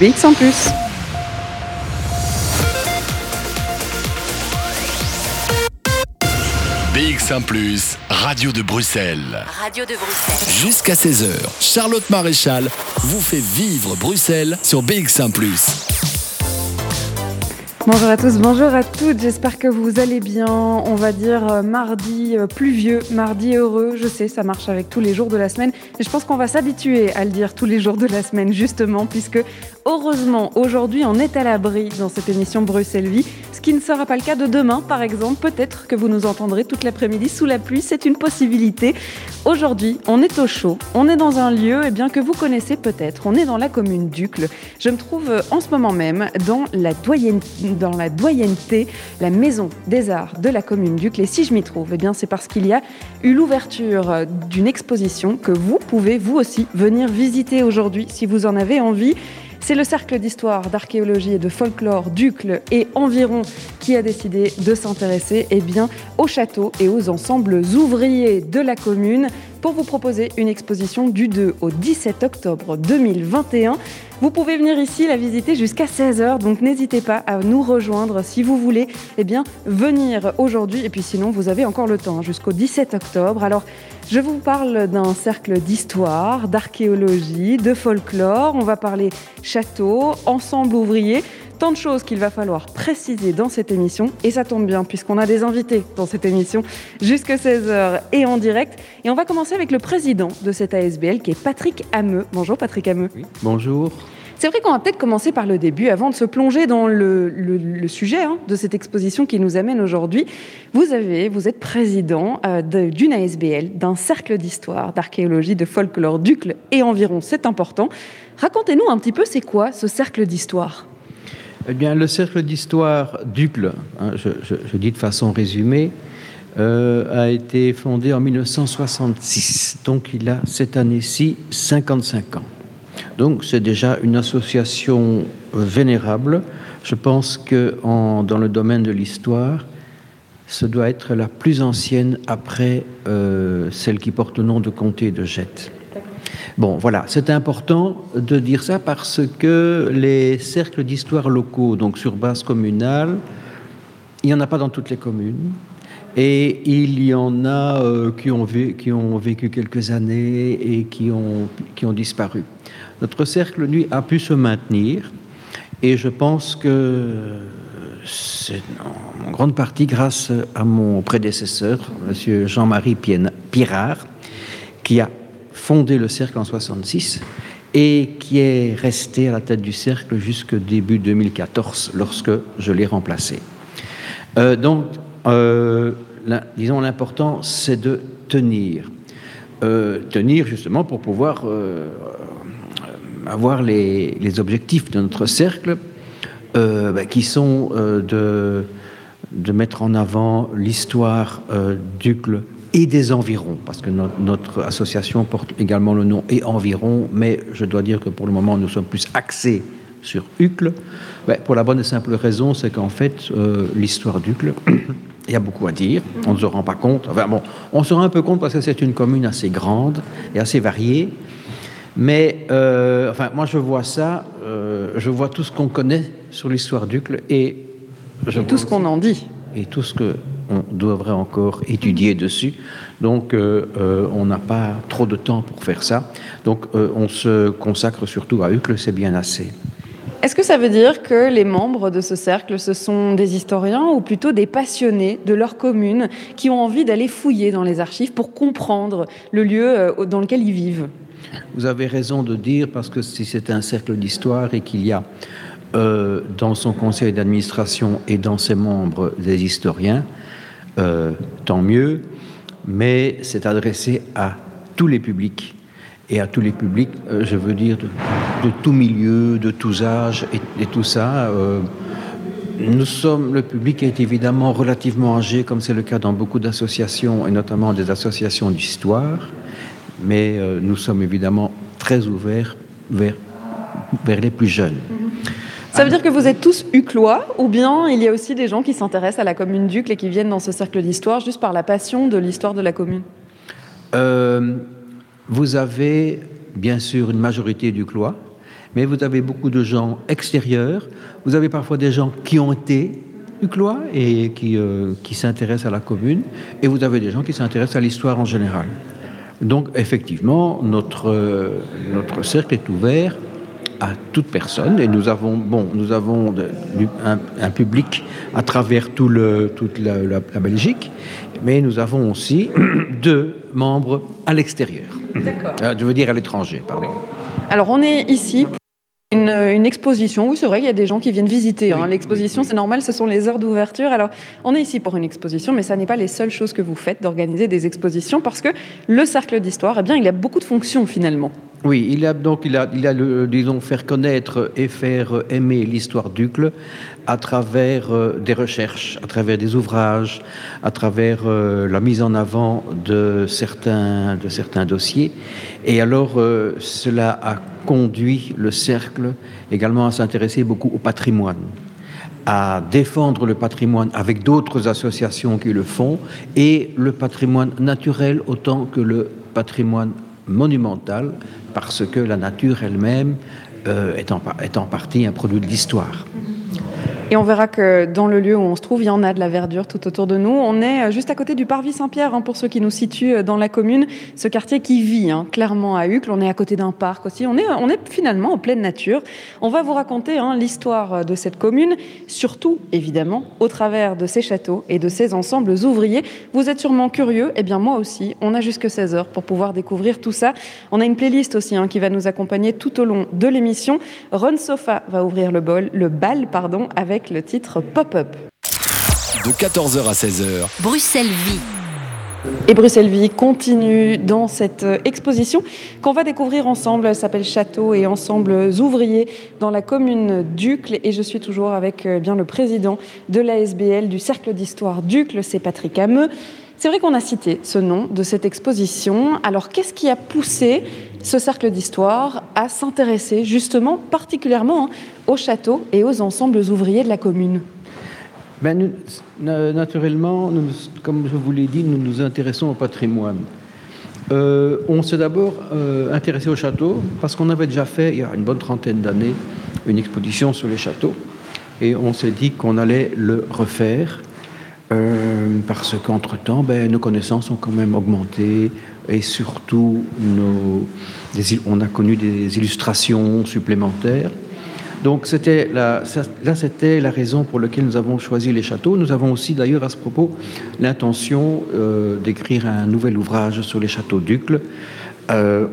BX en plus. BX1 ⁇ Radio de Bruxelles. Radio de Bruxelles. Jusqu'à 16h, Charlotte Maréchal vous fait vivre Bruxelles sur BX1 ⁇ Bonjour à tous, bonjour à toutes, j'espère que vous allez bien. On va dire euh, mardi euh, pluvieux, mardi heureux, je sais, ça marche avec tous les jours de la semaine. Et je pense qu'on va s'habituer à le dire tous les jours de la semaine, justement, puisque heureusement, aujourd'hui, on est à l'abri dans cette émission Bruxelles Vie, ce qui ne sera pas le cas de demain, par exemple. Peut-être que vous nous entendrez toute l'après-midi sous la pluie, c'est une possibilité. Aujourd'hui, on est au chaud, on est dans un lieu eh bien, que vous connaissez peut-être, on est dans la commune d'Ucle. Je me trouve euh, en ce moment même dans la doyenne dans la doyenneté, la maison des arts de la commune d'Ucle. Et si je m'y trouve, eh bien c'est parce qu'il y a eu l'ouverture d'une exposition que vous pouvez vous aussi venir visiter aujourd'hui si vous en avez envie. C'est le Cercle d'histoire, d'archéologie et de folklore d'Ucle et environ qui a décidé de s'intéresser eh bien, au château et aux ensembles ouvriers de la commune pour vous proposer une exposition du 2 au 17 octobre 2021. Vous pouvez venir ici la visiter jusqu'à 16h, donc n'hésitez pas à nous rejoindre si vous voulez eh bien, venir aujourd'hui. Et puis sinon, vous avez encore le temps hein, jusqu'au 17 octobre. Alors, je vous parle d'un cercle d'histoire, d'archéologie, de folklore. On va parler château, ensemble ouvrier tant de choses qu'il va falloir préciser dans cette émission. Et ça tombe bien, puisqu'on a des invités dans cette émission jusqu'à 16h et en direct. Et on va commencer avec le président de cette ASBL, qui est Patrick Hameux. Bonjour Patrick Hameux. bonjour. C'est vrai qu'on va peut-être commencer par le début avant de se plonger dans le, sujet hein, de cette exposition qui nous amène aujourd'hui. Vous avez, vous êtes président euh, d'une ASBL, d'un cercle d'histoire, d'archéologie, de folklore, d'Ucle et environ. C'est important. Racontez-nous un petit peu, c'est quoi ce cercle d'histoire? Eh bien, le cercle d'histoire d'Ucle, hein, je, dis de façon résumée, euh, a été fondé en 1966. Donc, il a cette année-ci 55 ans. Donc, c'est déjà une association vénérable. Je pense que dans le domaine de l'histoire, ce doit être la plus ancienne après euh, celle qui porte le nom de comté de Jette. Bon, voilà, c'est important de dire ça parce que les cercles d'histoire locaux, donc sur base communale, il n'y en a pas dans toutes les communes. Et il y en a euh, qui, ont vécu quelques années et qui ont, qui ont disparu. Notre cercle, lui, a pu se maintenir. Et je pense que c'est en grande partie grâce à mon prédécesseur, M. Jean-Marie Pirard, qui a fondé le cercle en 66 et qui est resté à la tête du cercle jusqu'au début 2014 lorsque je l'ai remplacé. Euh, donc, euh, disons, l'important, c'est de tenir. Euh, tenir justement pour pouvoir avoir les, objectifs de notre cercle bah, qui sont de, de mettre en avant l'histoire d'Ucle et des environs, parce que notre association porte également le nom et environ, mais je dois dire que pour le moment, nous sommes plus axés sur Ucle, pour la bonne et simple raison, c'est qu'en fait, euh, l'histoire d'Ucle, il y a beaucoup à dire, on ne se rend pas compte, enfin bon, on se rend un peu compte parce que c'est une commune assez grande et assez variée, mais euh, enfin, moi je vois ça, euh, je vois tout ce qu'on connaît sur l'histoire d'Ucle et... Je tout ce qu'on en dit. Et tout ce que on devrait encore étudier dessus. Donc, euh, euh, on n'a pas trop de temps pour faire ça. Donc, euh, on se consacre surtout à Uccle, c'est bien assez. Est-ce que ça veut dire que les membres de ce cercle, ce sont des historiens ou plutôt des passionnés de leur commune qui ont envie d'aller fouiller dans les archives pour comprendre le lieu dans lequel ils vivent? Vous avez raison de dire, parce que si c'est un cercle d'histoire et qu'il y a dans son conseil d'administration et dans ses membres des historiens, euh, tant mieux, mais c'est adressé à tous les publics. Et à tous les publics, euh, je veux dire, de, tout milieu, de tous âges et, tout ça. Euh, nous sommes, le public est évidemment relativement âgé, comme c'est le cas dans beaucoup d'associations, et notamment des associations d'histoire, mais nous sommes évidemment très ouverts vers les plus jeunes. Ça veut dire que vous êtes tous uclois ou bien il y a aussi des gens qui s'intéressent à la commune d'Ucle et qui viennent dans ce cercle d'histoire juste par la passion de l'histoire de la commune euh, Vous avez bien sûr une majorité d'uclois, mais vous avez beaucoup de gens extérieurs, vous avez parfois des gens qui ont été Uclois et qui, euh, qui s'intéressent à la commune, et vous avez des gens qui s'intéressent à l'histoire en général. Donc effectivement, notre, euh, notre cercle est ouvert à toute personne et nous avons, bon, nous avons un, public à travers tout le, toute la, Belgique, mais nous avons aussi deux membres à l'extérieur. D'accord. Euh, je veux dire à l'étranger, pardon. Alors on est ici une, exposition, oui c'est vrai, il y a des gens qui viennent visiter. Hein. L'exposition, c'est normal, ce sont les heures d'ouverture. Alors, on est ici pour une exposition, mais ça n'est pas les seules choses que vous faites d'organiser des expositions, parce que le cercle d'histoire, eh bien, il a beaucoup de fonctions finalement. Oui, il a donc il a, il a le, disons faire connaître et faire aimer l'histoire d'Ucle à travers euh, des recherches, à travers des ouvrages, à travers euh, la mise en avant de certains de certains dossiers. Et alors euh, cela a conduit le cercle également à s'intéresser beaucoup au patrimoine à défendre le patrimoine avec d'autres associations qui le font, et le patrimoine naturel autant que le patrimoine monumental parce que la nature elle-même euh, est, en, est en partie un produit de l'histoire. Et on verra que dans le lieu où on se trouve, il y en a de la verdure tout autour de nous. On est euh, juste à côté du Parvis Saint-Pierre, hein, pour ceux qui nous situent euh, dans la commune. Ce quartier qui vit hein, clairement à Uccle. On est à côté d'un parc aussi. On est, on est finalement en pleine nature. On va vous raconter hein, l'histoire euh, de cette commune, surtout évidemment au travers de ses châteaux et de ses ensembles ouvriers. Vous êtes sûrement curieux. Eh bien moi aussi. On a jusque 16 heures pour pouvoir découvrir tout ça. On a une playlist aussi qui va nous accompagner tout au long de l'émission. Ron Sofa va ouvrir le, bol, le bal pardon, avec le titre Pop-up. De 14h à 16h. Bruxelles Vie. Et Bruxelles Vie continue dans cette euh, exposition qu'on va découvrir ensemble. Elle s'appelle Château et Ensembles ouvriers dans la commune d'Ucle. Et je suis toujours avec euh, bien le président de l'ASBL du Cercle d'Histoire d'Ucle, c'est Patrick Hameux. C'est vrai qu'on a cité ce nom de cette exposition. Alors qu'est-ce qui a poussé ce cercle d'histoire à s'intéresser justement particulièrement hein, aux châteaux et aux ensembles ouvriers de la commune? Ben, Naturellement, comme je vous l'ai dit, nous nous intéressons au patrimoine. Euh, on s'est d'abord euh, intéressé au château parce qu'on avait déjà fait, il y a une bonne trentaine d'années, une exposition sur les châteaux. Et on s'est dit qu'on allait le refaire euh, parce qu'entre-temps, ben, nos connaissances ont quand même augmenté et surtout, on a connu des illustrations supplémentaires. Donc c'était la, là, c'était la raison pour laquelle nous avons choisi les châteaux. Nous avons aussi d'ailleurs à ce propos l'intention euh, d'écrire un nouvel ouvrage sur les châteaux d'Ucle, euh,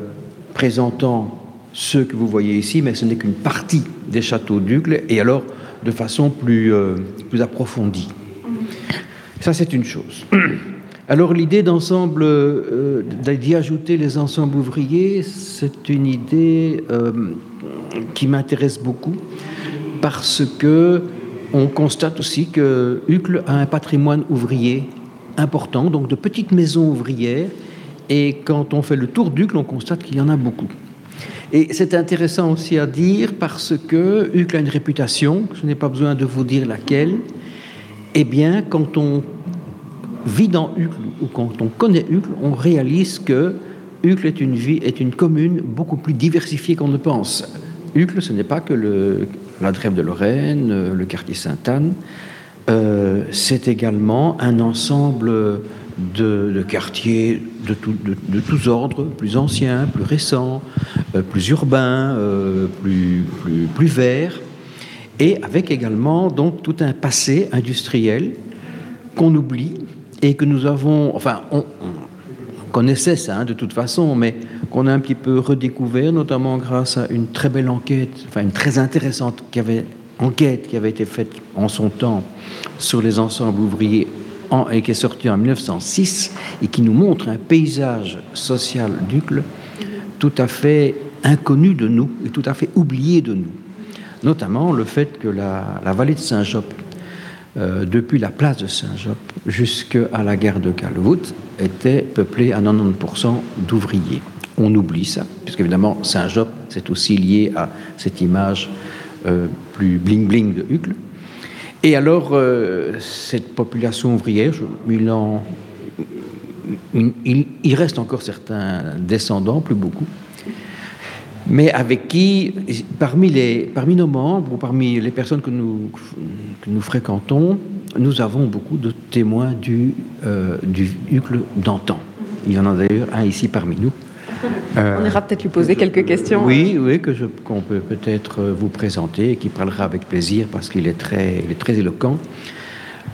présentant ceux que vous voyez ici, mais ce n'est qu'une partie des châteaux d'Ucle, et alors de façon plus approfondie. Ça, c'est une chose. Alors l'idée d'ensemble, euh, d'y ajouter les ensembles ouvriers, c'est une idée euh, qui m'intéresse beaucoup parce que on constate aussi que Uccle a un patrimoine ouvrier important, donc de petites maisons ouvrières, et quand on fait le tour d'Uccle, on constate qu'il y en a beaucoup. Et c'est intéressant aussi à dire parce que Uccle a une réputation, je n'ai pas besoin de vous dire laquelle, eh bien, quand on vit dans Uccle ou quand on connaît Uccle, on réalise que Uccle est une, une commune beaucoup plus diversifiée qu'on ne pense. Uccle, ce n'est pas que la Drève de Lorraine, le quartier Sainte-Anne, euh, c'est également un ensemble de, quartiers de, de, tous ordres, plus anciens, plus récents, euh, plus urbains, euh, plus, plus, plus verts, et avec également donc tout un passé industriel qu'on oublie et que nous avons, enfin, on, connaissait ça hein, de toute façon, mais qu'on a un petit peu redécouvert, notamment grâce à une très belle enquête, enfin une très intéressante enquête qui avait été faite en son temps sur les ensembles ouvriers et qui est sortie en 1906 et qui nous montre un paysage social d'Ucle tout à fait inconnu de nous et tout à fait oublié de nous. Notamment le fait que la, vallée de Saint-Job euh, depuis la place de Saint-Job jusqu'à la gare de Calvoute, était peuplée à 90% d'ouvriers. On oublie ça, puisque évidemment Saint-Job, c'est aussi lié à cette image euh, plus bling-bling de Hucle. Et alors, euh, cette population ouvrière, il, en, il, reste encore certains descendants, plus beaucoup. Mais avec qui, parmi, les, parmi nos membres ou parmi les personnes que nous, que nous fréquentons, nous avons beaucoup de témoins du, euh, du Hucle d'antan. Il y en a d'ailleurs un ici parmi nous. On ira peut-être lui poser quelques questions. Oui, oui, que qu'on peut peut-être vous présenter et qui parlera avec plaisir parce qu'il est très, il est très éloquent.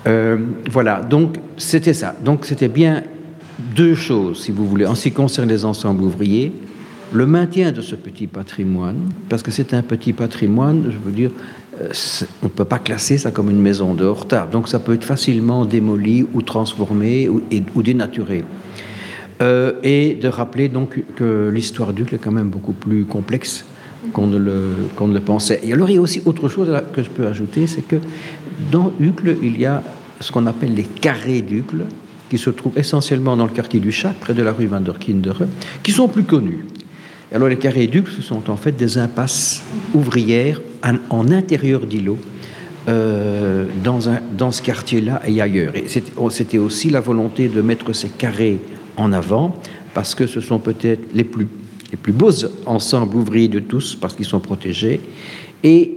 Euh, voilà, donc c'était ça. Donc c'était bien deux choses, si vous voulez, en ce qui concerne les ensembles ouvriers. Le maintien de ce petit patrimoine, parce que c'est un petit patrimoine, je veux dire, euh, on ne peut pas classer ça comme une maison de retard. Donc ça peut être facilement démoli ou transformé ou, dénaturé. Euh, et de rappeler donc que l'histoire d'Ucle est quand même beaucoup plus complexe qu'on ne, le, qu'on ne le pensait. Et alors il y a aussi autre chose que je peux ajouter, c'est que dans Ucle, il y a ce qu'on appelle les carrés d'Ucle, qui se trouvent essentiellement dans le quartier du Chat, près de la rue Van der Kinderen, qui sont plus connus. Alors les carrés d'Ucle, ce sont en fait des impasses ouvrières en, intérieur d'îlots, euh, dans, ce quartier-là et ailleurs. Et c'était aussi la volonté de mettre ces carrés en avant, parce que ce sont peut-être les plus, beaux ensembles ouvriers de tous, parce qu'ils sont protégés. Et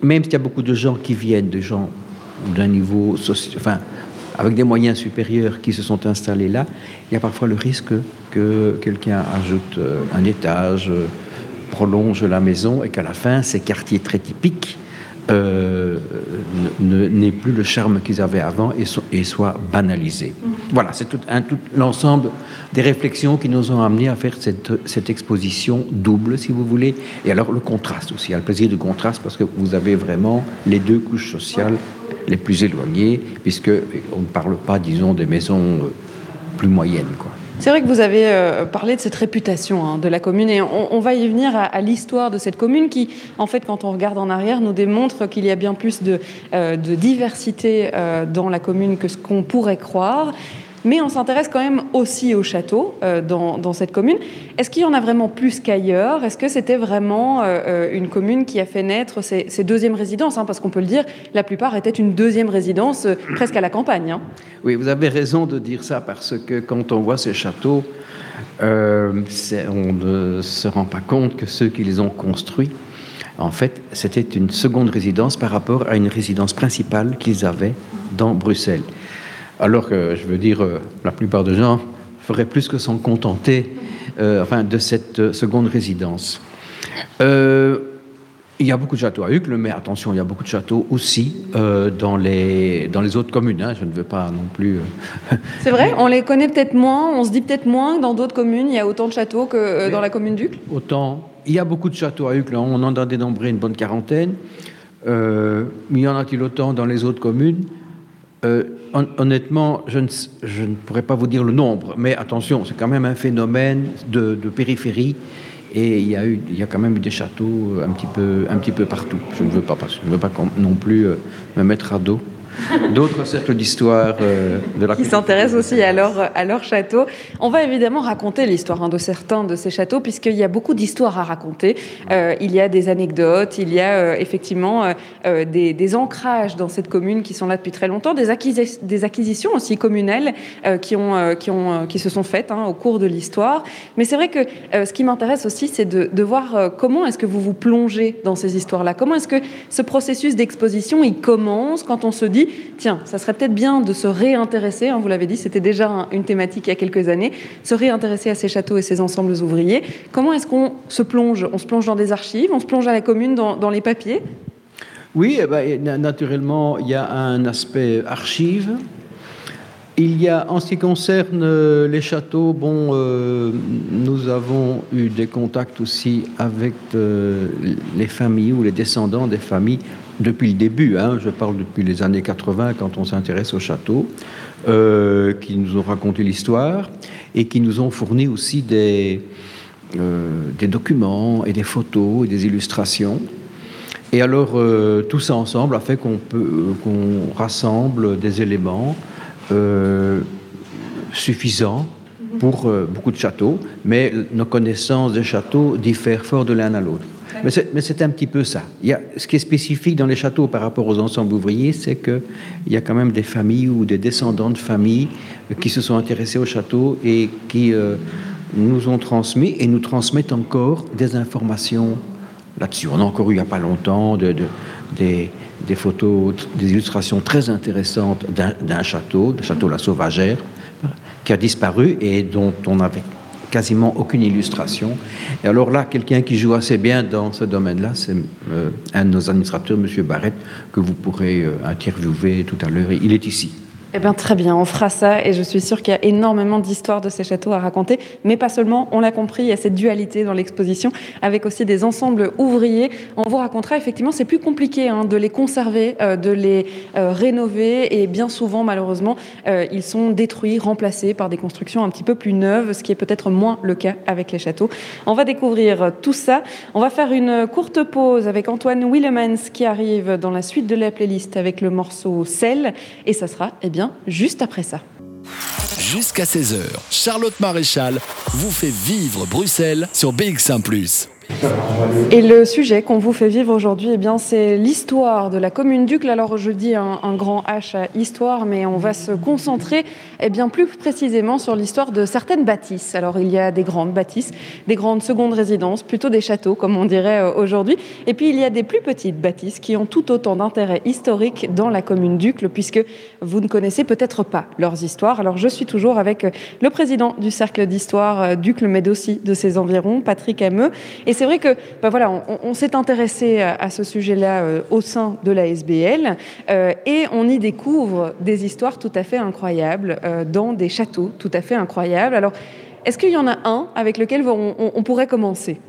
même s'il y a beaucoup de gens qui viennent, des gens d'un niveau enfin, avec des moyens supérieurs qui se sont installés là, il y a parfois le risque que quelqu'un ajoute euh, un étage, euh, prolonge la maison et qu'à la fin, ces quartiers très typiques euh, n'aient plus le charme qu'ils avaient avant et, et soient banalisés. Mm. Voilà, c'est tout, tout l'ensemble des réflexions qui nous ont amenés à faire cette, cette, exposition double, si vous voulez. Et alors le contraste aussi, il y a le plaisir du contraste parce que vous avez vraiment les deux couches sociales les plus éloignées, puisque on ne parle pas, disons, des maisons euh, plus moyennes, quoi. C'est vrai que vous avez euh, parlé de cette réputation hein, de la commune et on, va y venir à, l'histoire de cette commune qui, en fait, quand on regarde en arrière, nous démontre qu'il y a bien plus de, euh, diversité euh, dans la commune que ce qu'on pourrait croire. Mais on s'intéresse quand même aussi au château euh, dans, cette commune. Est-ce qu'il y en a vraiment plus qu'ailleurs? Est-ce que c'était vraiment euh, euh, une commune qui a fait naître ces, deuxièmes résidences hein? Parce qu'on peut le dire, la plupart étaient une deuxième résidence presque à la campagne. Hein. Oui, vous avez raison de dire ça parce que quand on voit ces châteaux, on ne se rend pas compte que ceux qui les ont construits, en fait, c'était une seconde résidence par rapport à une résidence principale qu'ils avaient dans Bruxelles. Alors que, je veux dire, euh, la plupart des gens feraient plus que s'en contenter euh, enfin, de cette euh, seconde résidence. il y a beaucoup de châteaux à Uccle, mais attention, il y a beaucoup de châteaux aussi dans, les, dans les autres communes. Hein. je ne veux pas non plus. C'est vrai, on les connaît peut-être moins, on se dit peut-être moins que dans d'autres communes, il y a autant de châteaux que dans la commune d'Uccle? Autant. Il y a beaucoup de châteaux à Uccle, on en a dénombré une bonne quarantaine. mais il y en a-t-il autant dans les autres communes? Euh, honnêtement, je ne, je ne, pourrais pas vous dire le nombre, mais attention, c'est quand même un phénomène de, de, périphérie et il y, a eu, il y a quand même eu des châteaux un petit peu, un petit peu partout. Je ne veux pas, je ne veux pas non plus euh, me mettre à dos d'autres cercles d'histoire euh, de la qui s'intéressent aussi à leur, à leur château. On va évidemment raconter l'histoire hein, de certains de ces châteaux, puisqu'il y a beaucoup d'histoires à raconter. Euh, il y a des anecdotes, il y a euh, effectivement des, des, ancrages dans cette commune qui sont là depuis très longtemps, des, des acquisitions aussi communales qui, ont, qui, ont, qui se sont faites hein, au cours de l'histoire. Mais c'est vrai que ce qui m'intéresse aussi, c'est de, de, voir comment est-ce que vous vous plongez dans ces histoires-là? Comment est-ce que ce processus d'exposition, il commence quand on se dit tiens, ça serait peut-être bien de se réintéresser, hein, vous l'avez dit, c'était déjà une thématique il y a quelques années, se réintéresser à ces châteaux et ces ensembles ouvriers. Comment est-ce qu'on se plonge? On se plonge dans des archives, on se plonge à la commune dans, les papiers? Oui, eh ben, naturellement, il y a un aspect archive. Il y a, en ce qui concerne euh, les châteaux, bon, euh, nous avons eu des contacts aussi avec euh, les familles ou les descendants des familles depuis le début, hein, je parle depuis les années 80 quand on s'intéresse au château, euh, qui nous ont raconté l'histoire et qui nous ont fourni aussi des, euh, documents et des photos et des illustrations. Et alors, euh, tout ça ensemble a fait qu'on qu'on rassemble des éléments suffisants pour beaucoup de châteaux, mais nos connaissances des châteaux diffèrent fort de l'un à l'autre. Mais c'est un petit peu ça. Il y a, ce qui est spécifique dans les châteaux par rapport aux ensembles ouvriers, c'est qu'il y a quand même des familles ou des descendants de familles qui se sont intéressés au château et qui, euh, nous ont transmis et nous transmettent encore des informations là-dessus. On a encore eu il n'y a pas longtemps de, des, des, photos, des illustrations très intéressantes d'un château, le château La Sauvagère, qui a disparu et dont on n'avait quasiment aucune illustration. Et alors là, quelqu'un qui joue assez bien dans ce domaine-là, c'est euh, un de nos administrateurs, M. Barrett, que vous pourrez euh, interviewer tout à l'heure. Il est ici. Eh bien, très bien, on fera ça et je suis sûre qu'il y a énormément d'histoires de ces châteaux à raconter, mais pas seulement, on l'a compris, il y a cette dualité dans l'exposition avec aussi des ensembles ouvriers. On vous racontera effectivement, c'est plus compliqué hein, de les conserver, euh, de les euh, rénover et bien souvent, malheureusement, euh, ils sont détruits, remplacés par des constructions un petit peu plus neuves, ce qui est peut-être moins le cas avec les châteaux. On va découvrir tout ça. On va faire une courte pause avec Antoine Willemans qui arrive dans la suite de la playlist avec le morceau Sel et ça sera, eh bien, juste après ça. Jusqu'à 16h, Charlotte Maréchal vous fait vivre Bruxelles sur BX1 ⁇ et le sujet qu'on vous fait vivre aujourd'hui, eh bien, c'est l'histoire de la commune d'Ucle. Alors, je dis un, grand H à histoire, mais on va se concentrer, eh bien, plus précisément sur l'histoire de certaines bâtisses. Alors, il y a des grandes bâtisses, des grandes secondes résidences, plutôt des châteaux, comme on dirait euh, aujourd'hui. Et puis, il y a des plus petites bâtisses qui ont tout autant d'intérêt historique dans la commune d'Ucle, puisque vous ne connaissez peut-être pas leurs histoires. Alors, je suis toujours avec le président du cercle d'histoire euh, d'Ucle, mais aussi de ses environs, Patrick Hameux. Et c'est vrai que ben voilà, on, s'est intéressé à, ce sujet-là euh, au sein de la SBL euh, et on y découvre des histoires tout à fait incroyables euh, dans des châteaux tout à fait incroyables. Alors, est-ce qu'il y en a un avec lequel on, pourrait commencer?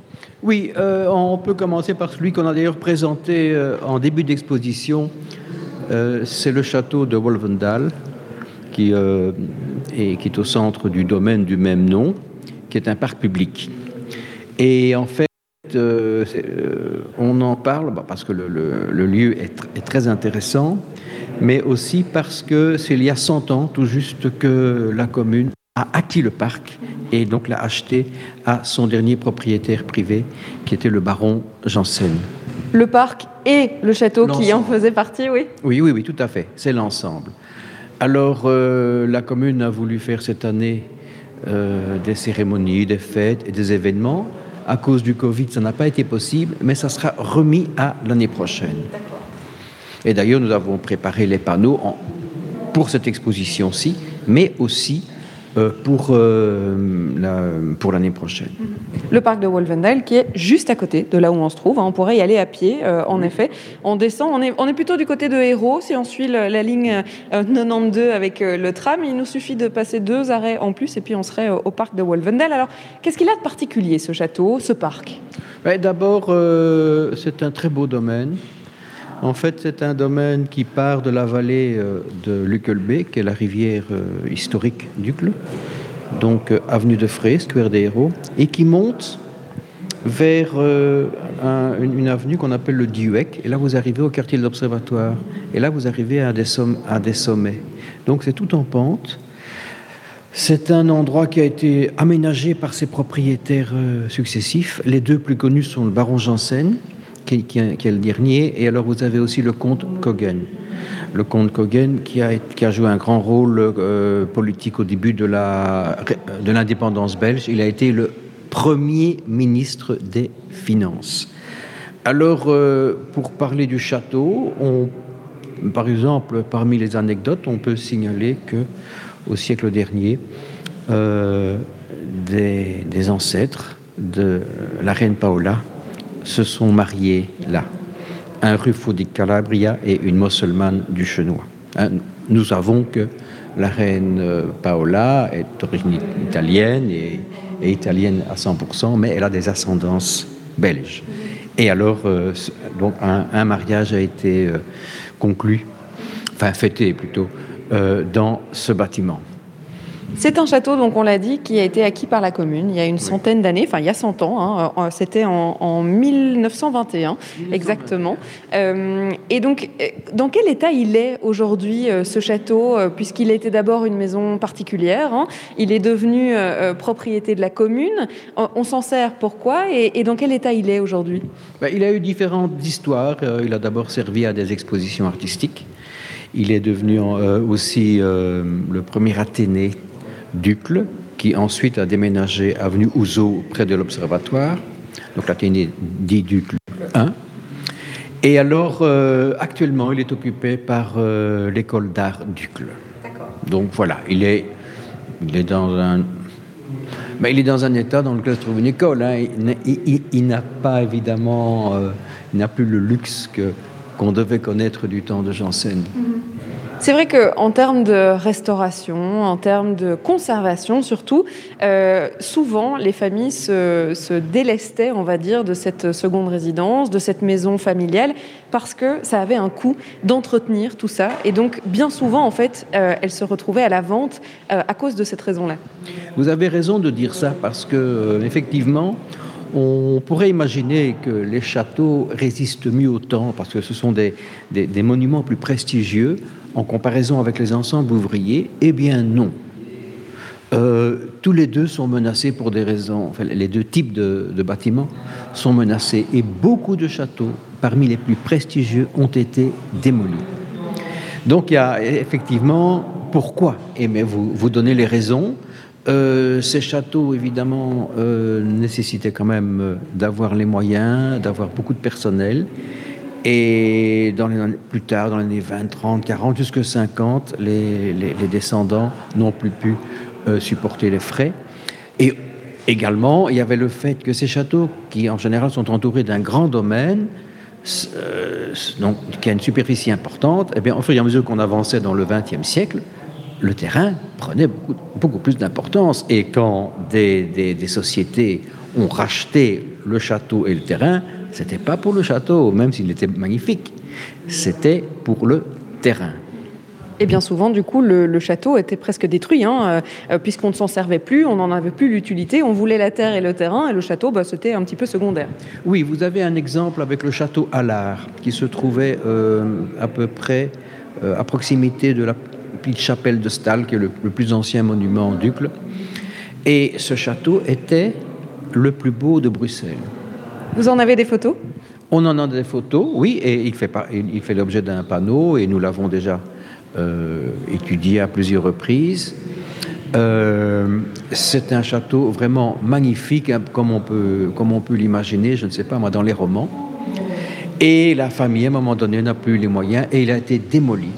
Oui, on peut commencer par celui qu'on a d'ailleurs présenté en début d'exposition. C'est le château de Wolvendal qui est au centre du domaine du même nom, qui est un parc public. Et en fait, euh, euh, on en parle bah, parce que le, lieu est, très intéressant, mais aussi parce que c'est il y a 100 ans, tout juste, que la commune a acquis le parc et donc l'a acheté à son dernier propriétaire privé, qui était le baron Janssen. Le parc et le château qui en faisait partie, oui Oui, oui, oui, tout à fait. C'est l'ensemble. Alors, euh, la commune a voulu faire cette année des cérémonies, des fêtes et des événements à cause du Covid, ça n'a pas été possible, mais ça sera remis à l'année prochaine. Et d'ailleurs, nous avons préparé les panneaux pour cette exposition-ci, mais aussi pour, euh, pour l'année prochaine. Le parc de Wolvendale qui est juste à côté de là où on se trouve. Hein. On pourrait y aller à pied, euh, en effet. On descend, on est, on est plutôt du côté de Hérault. Si on suit la ligne 92 avec le tram, il nous suffit de passer deux arrêts en plus et puis on serait au parc de Wolvendale. Alors, qu'est-ce qu'il a de particulier ce château, ce parc? D'abord, c'est un très beau domaine. En fait, c'est un domaine qui part de la vallée euh, de Luckelbeek, qui est la rivière euh, historique d'Ucle, donc euh, avenue de Frey, Square des Héros, et qui monte vers une, avenue qu'on appelle le Duec. Et là, vous arrivez au quartier de l'Observatoire. Et là, vous arrivez à des, à des sommets. Donc, c'est tout en pente. C'est un endroit qui a été aménagé par ses propriétaires successifs. Les deux plus connus sont le baron Janssen, qui, est le dernier. Et alors vous avez aussi le comte Kogen. Le comte Kogen qui a, joué un grand rôle euh, politique au début de l'indépendance belge. Il a été le premier ministre des Finances. Alors, euh, pour parler du château, par exemple, parmi les anecdotes, on peut signaler que au siècle dernier, euh, des ancêtres de la reine Paola se sont mariés là. Un Ruffo di Calabria et une musulmane du Chenois. Hein, nous savons que la reine euh, Paola est d'origine italienne et, italienne à 100%, mais elle a des ascendances belges. Et alors, euh, un, mariage a été euh, conclu, enfin fêté plutôt, dans ce bâtiment. C'est un château, donc on l'a dit, qui a été acquis par la commune il y a une centaine d'années, enfin il y a 100 ans, hein, euh, c'était en, 1921 exactement. Euh, et donc, euh, dans quel état il est aujourd'hui ce château, puisqu'il était d'abord une maison particulière, hein, il est devenu propriété de la commune, on, s'en sert pourquoi et, dans quel état il est aujourd'hui? Ben, Il a eu différentes histoires, il a d'abord servi à des expositions artistiques. Il est devenu aussi le premier Athénée d'Ucle, qui ensuite a déménagé avenue Ouzo près de l'Observatoire. Donc l'Athénée dit Ducle 1. Et alors, euh, actuellement, il est occupé par euh, l'école d'art Ducle. Donc voilà, il est, il est dans un. Mais il est dans un état dans lequel se trouve une école. Hein. Il, n'a pas évidemment, euh, il n'a plus le luxe que, qu'on devait connaître du temps de Janssen. Mm-hmm. C'est vrai qu'en termes de restauration, en termes de conservation surtout, euh, souvent les familles se, délestaient, on va dire, de cette seconde résidence, de cette maison familiale, parce que ça avait un coût d'entretenir tout ça. Et donc, bien souvent, en fait, euh, elles se retrouvaient à la vente euh, à cause de cette raison-là. Vous avez raison de dire ça, parce que, effectivement, on pourrait imaginer que les châteaux résistent mieux au temps parce que ce sont des monuments plus prestigieux en comparaison avec les ensembles ouvriers Eh bien non. Euh, tous les deux sont menacés pour des raisons, enfin, les deux types de, bâtiments sont menacés et beaucoup de châteaux, parmi les plus prestigieux, ont été démolis. Donc il y a effectivement pourquoi Et mais vous, vous donnez les raisons? Euh, ces châteaux, évidemment, euh, nécessitaient quand même d'avoir les moyens, d'avoir beaucoup de personnel. Et plus tard, dans les années 20, 30, 40, jusqu'à 50, les, descendants n'ont plus pu euh, supporter les frais. Et également, il y avait le fait que ces châteaux, qui en général sont entourés d'un grand domaine, euh, donc, qui a une superficie importante, et eh bien, au fur et à mesure qu'on avançait dans le XXe siècle, le terrain prenait beaucoup, plus d'importance. Et quand des sociétés ont racheté le château et le terrain, c'était pas pour le château, même s'il était magnifique. C'était pour le terrain. Et bien souvent, du coup, le, château était presque détruit, hein, euh, puisqu'on ne s'en servait plus, on n'en avait plus l'utilité, on voulait la terre et le terrain, et le château, bah, c'était un petit peu secondaire. Oui, vous avez un exemple avec le château Allard, qui se trouvait euh, à peu près euh, à proximité de la petite chapelle de Stahl, qui est le, le plus ancien monument en Ducle. Et ce château était le plus beau de Bruxelles. Vous en avez des photos? On en a des photos, oui, et il fait, l'objet d'un panneau, et nous l'avons déjà euh, étudié à plusieurs reprises. Euh, c'est un château vraiment magnifique, hein, comme on peut, comme on peut l'imaginer, je ne sais pas moi, dans les romans. Et la famille, à un moment donné, n'a plus les moyens, et il a été démoli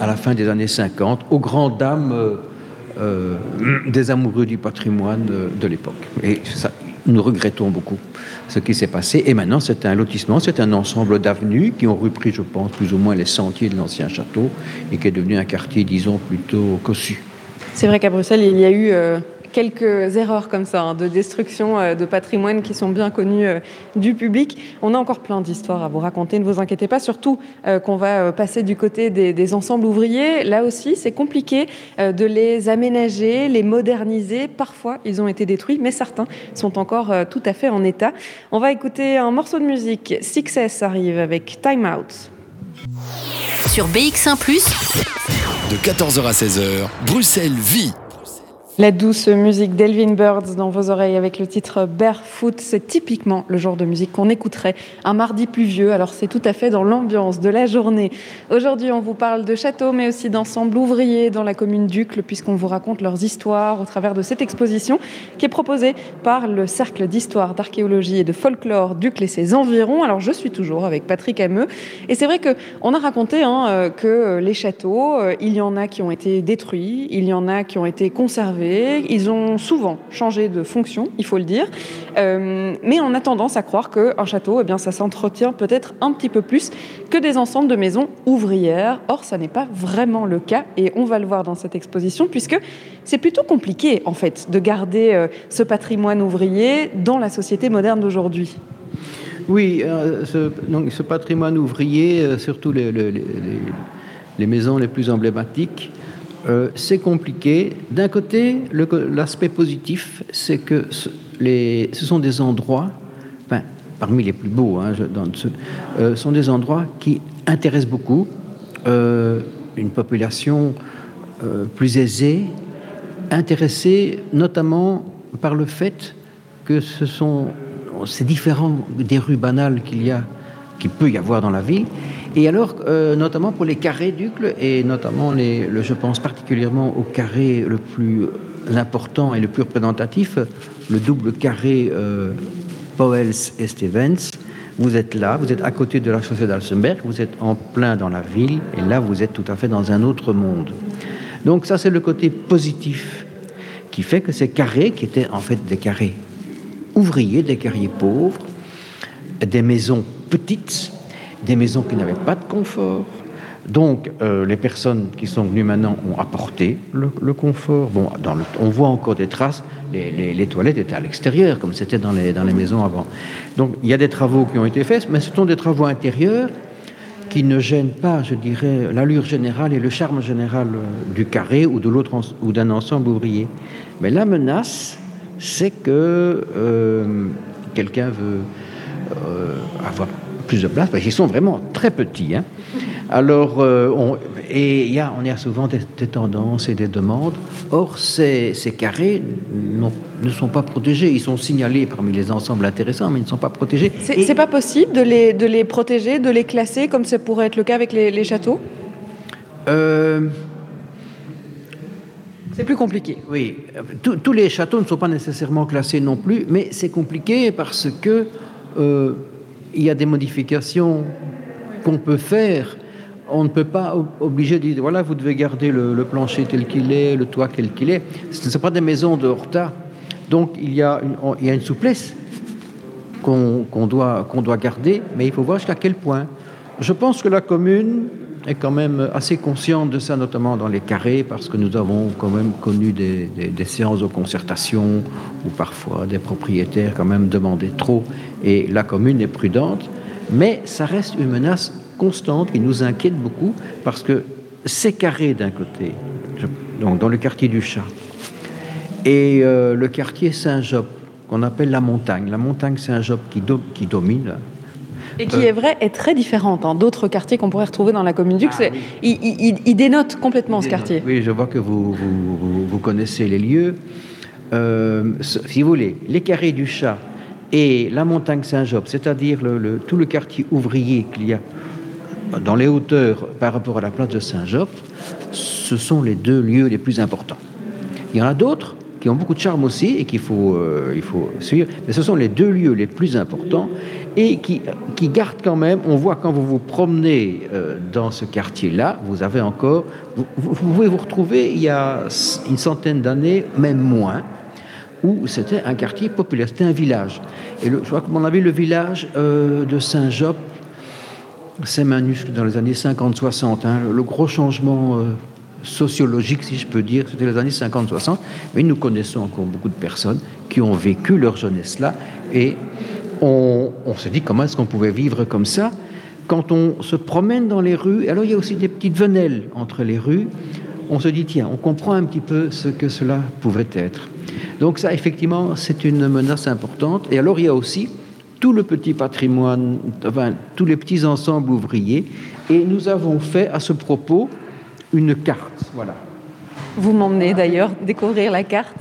à la fin des années 50, aux grandes dames euh, des amoureux du patrimoine de, de l'époque. Et ça, nous regrettons beaucoup ce qui s'est passé. Et maintenant, c'est un lotissement, c'est un ensemble d'avenues qui ont repris, je pense, plus ou moins les sentiers de l'ancien château et qui est devenu un quartier, disons, plutôt cossu. C'est vrai qu'à Bruxelles, il y a eu euh, quelques erreurs comme ça, hein, de destruction euh, de patrimoine qui sont bien connues euh, du public. On a encore plein d'histoires à vous raconter, ne vous inquiétez pas, surtout euh, qu'on va passer du côté des, ensembles ouvriers. Là aussi, c'est compliqué de les aménager, les moderniser. Parfois, ils ont été détruits, mais certains sont encore tout à fait en état. On va écouter un morceau de musique. Success arrive avec Time Out. Sur BX1 ⁇ de 14h à 16h, Bruxelles vit la douce musique d'Elvin Birds dans vos oreilles avec le titre Barefoot, c'est typiquement le genre de musique qu'on écouterait un mardi pluvieux, alors c'est tout à fait dans l'ambiance de la journée. Aujourd'hui, on vous parle de châteaux, mais aussi d'ensembles ouvriers dans la commune d'Ucle, puisqu'on vous raconte leurs histoires au travers de cette exposition qui est proposée par le Cercle d'histoire, d'archéologie et de folklore d'Ucle et ses environs. Alors je suis toujours avec Patrick Hameux, et c'est vrai qu'on a raconté hein, euh, que les châteaux, euh, il y en a qui ont été détruits, il y en a qui ont été conservés, ils ont souvent changé de fonction, il faut le dire. Euh, mais on a tendance à croire qu'un château, eh bien, ça s'entretient peut-être un petit peu plus que des ensembles de maisons ouvrières. Or, ça n'est pas vraiment le cas. Et on va le voir dans cette exposition, puisque c'est plutôt compliqué, en fait, de garder euh, ce patrimoine ouvrier dans la société moderne d'aujourd'hui. Oui, euh, ce, donc, ce, patrimoine ouvrier, surtout les, les, maisons les plus emblématiques, euh, c'est compliqué. D'un côté, l'aspect positif, c'est que ce, sont des endroits, enfin, parmi les plus beaux, hein, dans ce, euh, sont des endroits qui intéressent beaucoup euh, une population plus aisée, intéressée notamment par le fait que ce sont ces différents des rues banales qu'il y a, qu'il peut y avoir dans la ville, et alors, euh, notamment pour les carrés d'Ucle, et notamment, les, je pense particulièrement au carré le plus important et le plus représentatif, le double carré euh, Powells et Stevens. Vous êtes là, vous êtes à côté de la chaussée d'Alsenberg, vous êtes en plein dans la ville, et là, vous êtes tout à fait dans un autre monde. Donc ça, c'est le côté positif qui fait que ces carrés, qui étaient en fait des carrés ouvriers, des carriers pauvres, des maisons petites, des maisons qui n'avaient pas de confort. Donc, euh, les personnes qui sont venues maintenant ont apporté le, confort. On voit encore des traces. Les, toilettes étaient à l'extérieur, comme c'était dans les, dans les maisons avant. Donc, il y a des travaux qui ont été faits, mais ce sont des travaux intérieurs qui ne gênent pas, je dirais, l'allure générale et le charme général euh, du carré ou d'un ensemble ouvrier. Mais la menace, c'est que euh, quelqu'un veut avoir plus de place, parce qu'ils sont vraiment très petits. Hein. Alors, euh, on, et y a, on a souvent des, tendances et des demandes. Or, ces, ces carrés ne sont pas protégés. Ils sont signalés parmi les ensembles intéressants, mais ils ne sont pas protégés. C'est pas possible de les, de les protéger, de les classer, comme ça pourrait être le cas avec les, châteaux? Euh, C'est plus compliqué. Oui, tous les châteaux ne sont pas nécessairement classés non plus, mais c'est compliqué parce que euh, il y a des modifications qu'on peut faire. On ne peut pas obliger de dire voilà, vous devez garder le, plancher tel qu'il est, le toit tel qu'il est. Ce ne sont pas des maisons de Horta. Donc il y a une, il y a une souplesse qu'on doit, qu'on doit garder, mais il faut voir jusqu'à quel point. Je pense que la commune est quand même assez consciente de ça, notamment dans les carrés, parce que nous avons quand même connu des, des, séances de concertation où parfois des propriétaires quand même demandaient trop, et la commune est prudente, mais ça reste une menace constante qui nous inquiète beaucoup, parce que ces carrés d'un côté, donc dans le quartier du Chat, et euh, le quartier Saint-Job, qu'on appelle la montagne, la montagne Saint-Job qui, qui domine, et qui est vrai est très différente hein, d'autres quartiers qu'on pourrait retrouver dans la commune d'Ux. Ah il, dénote complètement ce quartier. Oui, je vois que vous, vous, connaissez les lieux. Euh, si vous voulez, les carrés du chat et la montagne Saint-Job, c'est-à-dire le, tout le quartier ouvrier qu'il y a dans les hauteurs par rapport à la place de Saint-Job, ce sont les deux lieux les plus importants. Il y en a d'autres qui ont beaucoup de charme aussi et qu'il faut, euh, il faut suivre, mais ce sont les deux lieux les plus importants et qui, qui gardent quand même, on voit quand vous vous promenez euh, dans ce quartier-là, vous avez encore, vous, pouvez vous retrouver il y a une centaine d'années, même moins, où c'était un quartier populaire, c'était un village. Et je crois que mon avis, le village euh, de Saint-Job, c'est minuscule dans les années 50-60. Hein, le gros changement euh, sociologique, si je peux dire, c'était les années 50-60. Mais nous connaissons encore beaucoup de personnes qui ont vécu leur jeunesse là et on, se dit comment est-ce qu'on pouvait vivre comme ça quand on se promène dans les rues. Alors il y a aussi des petites venelles entre les rues. On se dit tiens, on comprend un petit peu ce que cela pouvait être. Donc ça, effectivement, c'est une menace importante. Et alors il y a aussi tout le petit patrimoine, enfin, tous les petits ensembles ouvriers. Et nous avons fait à ce propos une carte. Voilà. Vous m'emmenez d'ailleurs découvrir la carte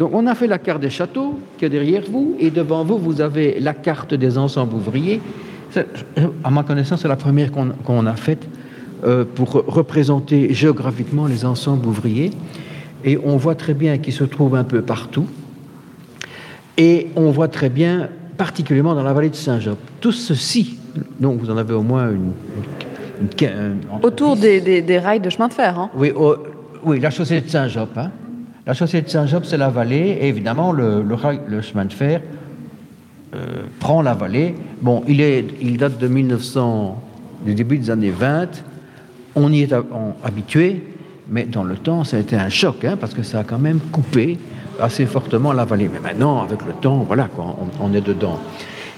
donc on a fait la carte des châteaux qui est derrière vous, et devant vous, vous avez la carte des ensembles ouvriers. À ma connaissance, c'est la première qu'on a faite euh, pour représenter géographiquement les ensembles ouvriers. Et on voit très bien qu'ils se trouvent un peu partout. Et on voit très bien, particulièrement dans la vallée de Saint-Job. Tout ceci, donc vous en avez au moins une... Autour des, rails de chemin de fer. Hein. Oui, oui, la chaussée de Saint-Job. Hein. La chaussée de Saint-Job, c'est la vallée, et évidemment, le, chemin de fer euh, prend la vallée. Bon, il, date de 1900, du début des années 20. On y est habitué, mais dans le temps, ça a été un choc, hein, parce que ça a quand même coupé assez fortement la vallée. Mais maintenant, avec le temps, voilà, on, est dedans.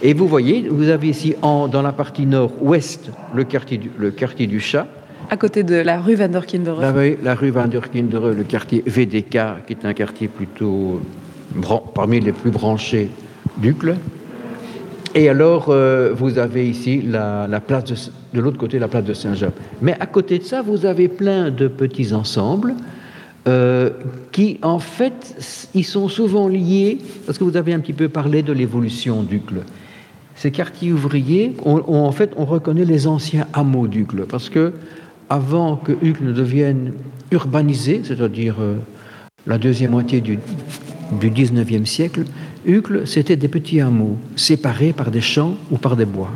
Et vous voyez, vous avez ici, dans la partie nord-ouest, le quartier du Chat, à côté de la rue Van der. La, la rue Van der le quartier VDK, qui est un quartier plutôt parmi les plus branchés d'Ucle. Et alors, euh, vous avez ici la, place de, l'autre côté, la place de Saint-Jean. Mais à côté de ça, vous avez plein de petits ensembles euh, qui, en fait, ils sont souvent liés, parce que vous avez un petit peu parlé de l'évolution d'Ucle. Ces quartiers ouvriers, en fait, on reconnaît les anciens hameaux d'Ucle, parce que avant que Hugues ne devienne urbanisé, c'est-à-dire euh, La deuxième moitié du, du 19e siècle, Uccle, c'était des petits hameaux séparés par des champs ou par des bois.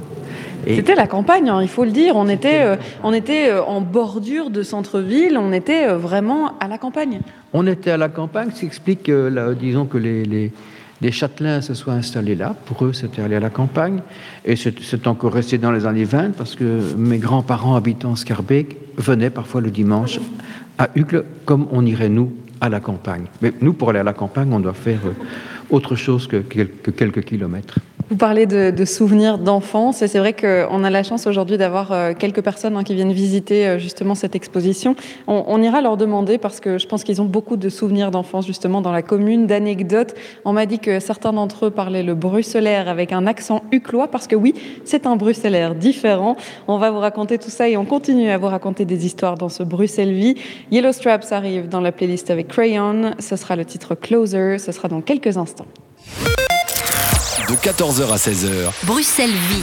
C'était la campagne, hein, il faut le dire. On était, euh, on était euh, en bordure de centre-ville, on était euh, vraiment à la campagne. On était à la campagne, ce qui explique que, disons que les, les, les, châtelains se soient installés là. Pour eux, c'était aller à la campagne. Et c'est encore resté dans les années 20 parce que mes grands-parents habitant Scarbeck venaient parfois le dimanche à Uccle, comme on irait nous à la campagne. Mais nous, pour aller à la campagne, on doit faire autre chose que quelques kilomètres. Vous parlez de, souvenirs d'enfance et c'est vrai qu'on a la chance aujourd'hui d'avoir euh, quelques personnes hein, qui viennent visiter euh, justement cette exposition. On, ira leur demander parce que je pense qu'ils ont beaucoup de souvenirs d'enfance justement dans la commune, d'anecdotes. On m'a dit que certains d'entre eux parlaient le bruxellaire avec un accent uclois parce que oui, c'est un bruxellaire différent. On va vous raconter tout ça et on continue à vous raconter des histoires dans ce Bruxelles Vie. Yellow Straps arrive dans la playlist avec Crayon. Ce sera le titre Closer. Ce sera dans quelques instants de 14h à 16h. Bruxelles Vie.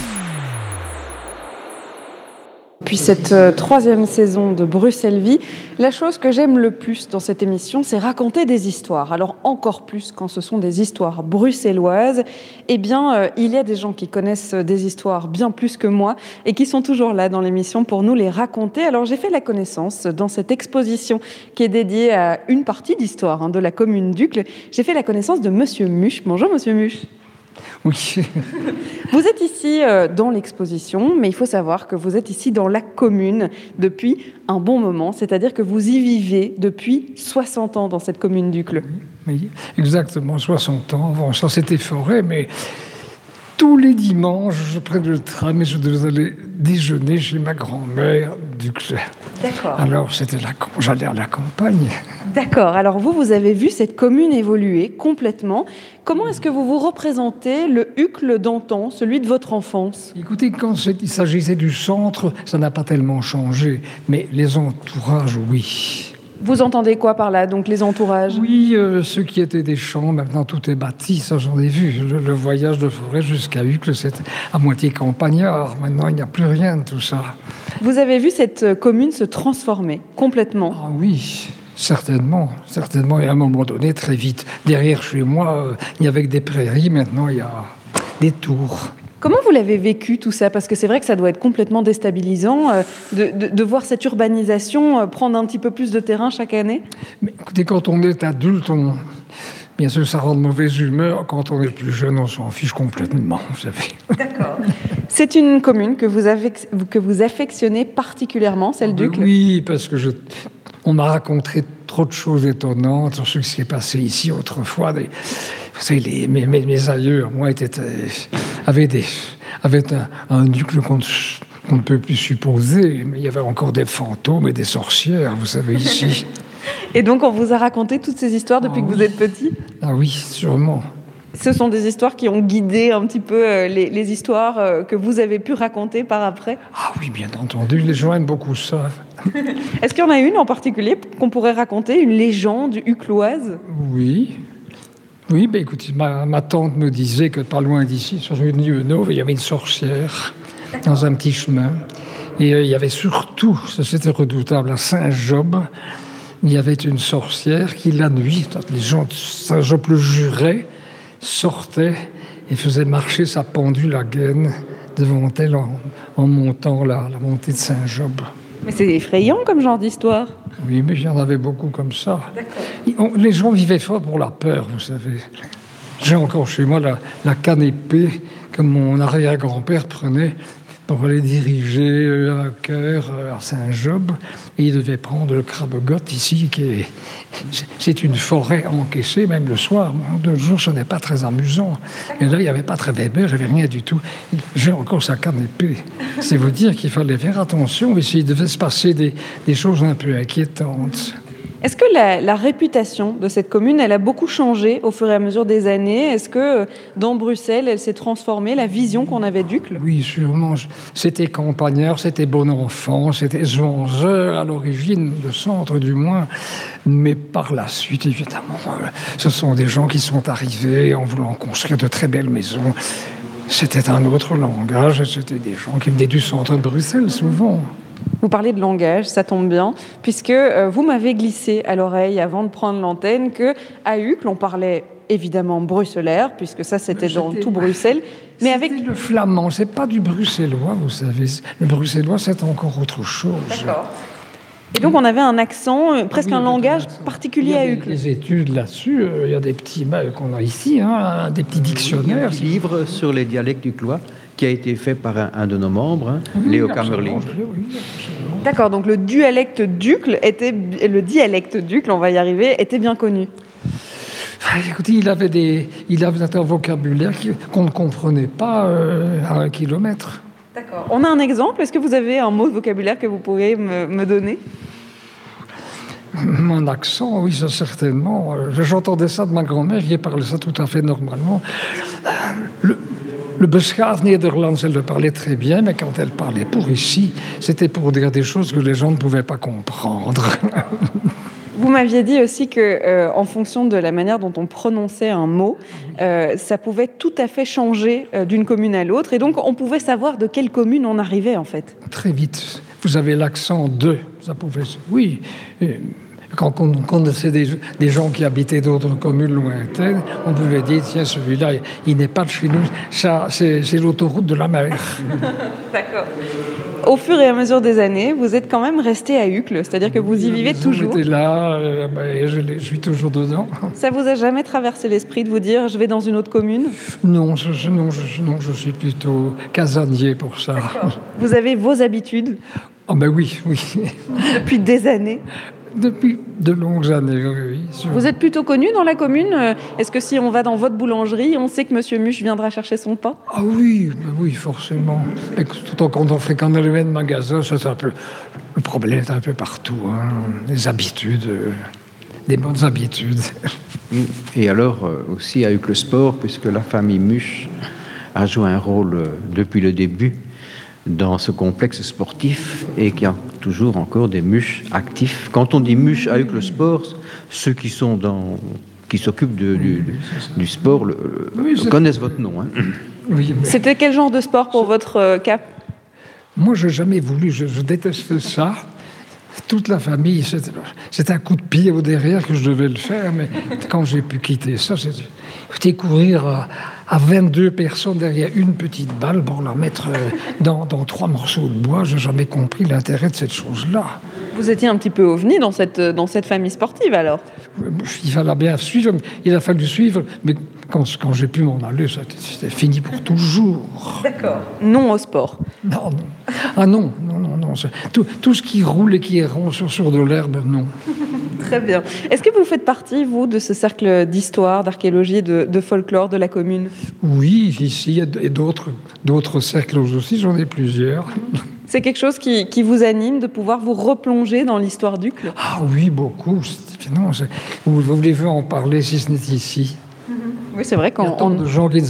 Puis cette euh, troisième saison de Bruxelles Vie, la chose que j'aime le plus dans cette émission, c'est raconter des histoires. Alors encore plus quand ce sont des histoires bruxelloises. Eh bien, euh, il y a des gens qui connaissent des histoires bien plus que moi et qui sont toujours là dans l'émission pour nous les raconter. Alors j'ai fait la connaissance dans cette exposition qui est dédiée à une partie d'histoire hein, de la commune d'Ucle. J'ai fait la connaissance de Monsieur Muche. Bonjour Monsieur Muche. Oui. Vous êtes ici euh, dans l'exposition, mais il faut savoir que vous êtes ici dans la commune depuis un bon moment, c'est-à-dire que vous y vivez depuis 60 ans dans cette commune d'Ucle. Oui, exactement, 60 ans. Bon, ça c'était forêt, mais tous les dimanches, je prends le tram et je devais aller déjeuner chez ma grand-mère d'Ucle. D'accord. Alors c'était la, j'allais à la campagne. D'accord. Alors vous, vous avez vu cette commune évoluer complètement. Comment est-ce que vous vous représentez le Hucle d'antan, celui de votre enfance? Écoutez, quand il s'agissait du centre, ça n'a pas tellement changé, mais les entourages, oui. Vous entendez quoi par là Donc les entourages? Oui, euh, ceux qui étaient des champs, maintenant tout est bâti, ça j'en ai vu. Le, voyage de forêt jusqu'à Hucle, c'est à moitié campagnard. Maintenant, il n'y a plus rien de tout ça. Vous avez vu cette commune se transformer complètement? Ah oui, Certainement, certainement. Et à un moment donné, très vite, derrière chez moi, euh, il y avait des prairies. Maintenant, il y a des tours. Comment vous l'avez vécu tout ça? Parce que c'est vrai que ça doit être complètement déstabilisant euh, de, voir cette urbanisation euh, prendre un petit peu plus de terrain chaque année. Mais écoutez, quand on est adulte, on... bien sûr, ça rend de mauvaise humeur. Quand on est plus jeune, on s'en fiche complètement, vous savez. D'accord. C'est une commune que vous, avez, que vous affectionnez particulièrement, celle d'Ucle Oui, parce que je on m'a raconté trop de choses étonnantes sur ce qui s'est passé ici autrefois. vous savez, les, mes, mes, aïeux, moi, étaient, avaient, des, avaient un, un duc qu'on ne peut plus supposer, mais il y avait encore des fantômes et des sorcières, vous savez, ici. Et donc, on vous a raconté toutes ces histoires depuis que vous êtes petit? Ah oui, sûrement. Ce sont des histoires qui ont guidé un petit peu euh, les, histoires euh, que vous avez pu raconter par après? Ah oui, bien entendu, les gens aiment beaucoup ça. Est-ce qu'il y en a une en particulier qu'on pourrait raconter, une légende hucloise Oui. Oui, ben écoutez, ma, tante me disait que pas loin d'ici, sur une Neuve, il y avait une sorcière dans un petit chemin. Et euh, il y avait surtout, ça c'était redoutable, à Saint-Job, il y avait une sorcière qui, la nuit, les gens de Saint-Job le juraient, sortait et faisait marcher sa pendule à gaine devant elle en, montant la, la montée de Saint-Job. Mais c'est effrayant comme genre d'histoire. Oui, mais j'en avais beaucoup comme ça. Les gens vivaient fort pour la peur, vous savez. J'ai encore chez moi la, la canne épée que mon arrière-grand-père prenait pour aller diriger euh, un cœur à Saint-Job. Et il devait prendre le crabe-gotte ici, qui est, c'est une forêt encaissée, même le soir. De jour, ce n'est pas très amusant. Et là, il n'y avait pas très Weber, j'avais rien du tout. J'ai encore sa canne épée. C'est vous dire qu'il fallait faire attention, et s'il devait se passer des, des choses un peu inquiétantes. Est-ce que la, réputation de cette commune, elle a beaucoup changé au fur et à mesure des années? Est-ce que euh, dans Bruxelles, elle s'est transformée, la vision qu'on avait d'Ucle Oui, sûrement. C'était campagnard, c'était bon enfant, c'était Zwanzeur à l'origine, le centre du moins. Mais par la suite, évidemment, euh, ce sont des gens qui sont arrivés en voulant construire de très belles maisons. C'était un autre langage, c'était des gens qui venaient du centre de Bruxelles souvent. Vous parlez de langage, ça tombe bien, puisque euh, vous m'avez glissé à l'oreille avant de prendre l'antenne que à Uccle, on parlait évidemment bruxellaire, puisque ça c'était dans tout Bruxelles, mais avec le flamand, c'est pas du bruxellois, vous savez. Le bruxellois, c'est encore autre chose. D'accord. Et donc on avait un accent, euh, presque un langage particulier à Uccle. Il y a des études là-dessus, euh, il y a des petits qu'on a ici, hein, des petits dictionnaires. Il y a un livre sur les dialectes du Clois qui a été fait par un, de nos membres, hein, Léo Kammerling. D'accord, donc le dialecte d'Uccle était le dialecte d'Uccle, on va y arriver, était bien connu. Ah, écoutez, il avait, des, il avait un vocabulaire qu'on ne comprenait pas euh, à un kilomètre. D'accord. On a un exemple. Est-ce que vous avez un mot de vocabulaire que vous pourriez me, donner? Mon accent, oui, ça certainement. Euh, j'entendais ça de ma grand-mère qui parlait ça tout à fait normalement. Le, le Beschaafd Nederlands, elle le parlait très bien, mais quand elle parlait pour ici, c'était pour dire des choses que les gens ne pouvaient pas comprendre. Vous m'aviez dit aussi que, euh, en fonction de la manière dont on prononçait un mot, euh, ça pouvait tout à fait changer euh, d'une commune à l'autre, et donc on pouvait savoir de quelle commune on arrivait en fait. Très vite. Vous avez l'accent de. Ça pouvait. Oui. Quand on connaissait des, des gens qui habitaient d'autres communes lointaines, on pouvait dire tiens, celui-là, il n'est pas de chez nous, ça, c'est l'autoroute de la mer. D'accord. Au fur et à mesure des années, vous êtes quand même resté à Uccle, c'est-à-dire que vous y vivez toujours. J'étais là, euh, ben, je, suis toujours dedans. Ça vous a jamais traversé l'esprit de vous dire je vais dans une autre commune? Non je, non, non, je suis plutôt casanier pour ça. Vous avez vos habitudes? Ah ben oui, oui. Depuis des années depuis de longues années, oui. Vous êtes plutôt connu dans la commune euh, Est-ce que si on va dans votre boulangerie, on sait que Monsieur Muche viendra chercher son pain? Ah oui, oui, forcément. Et tout en quand on fréquente le même magasin, ça c'est un peu... Le problème est un peu partout, hein. les habitudes, euh, des bonnes habitudes. Et alors euh, aussi avec le sport, puisque la famille Muche a joué un rôle depuis le début dans ce complexe sportif et qu'il y a toujours encore des muches actifs. Quand on dit muches avec le sport, ceux qui sont dans qui s'occupent du, du, sport connaissent votre nom. Hein. C'était quel genre de sport pour votre euh, cap? Moi, je n'ai jamais voulu. Je, déteste ça. Toute la famille, c'est un coup de pied au derrière que je devais le faire, mais quand j'ai pu quitter ça, c'était courir à, à 22 personnes derrière une petite balle pour la mettre euh, dans, dans trois morceaux de bois. Je n'ai jamais compris l'intérêt de cette chose-là. Vous étiez un petit peu ovni dans cette, dans cette famille sportive alors? Il fallait bien suivre, il a fallu suivre, mais quand, quand j'ai pu m'en aller, c'était fini pour toujours. D'accord. Non au sport Non, non. Ah non, non, non, non. Tout, tout ce qui roule et qui est rond sur, sur de l'herbe, non. Très bien. Est-ce que vous faites partie, vous, de ce cercle d'histoire, d'archéologie, de, de, folklore de la commune? Oui, ici, et d'autres, d'autres cercles aussi, j'en ai plusieurs. C'est quelque chose qui, qui, vous anime de pouvoir vous replonger dans l'histoire du club? Ah oui, beaucoup. Non, vous voulez en parler si ce n'est ici? Oui, c'est vrai qu'on... Il y a tant de gens qui,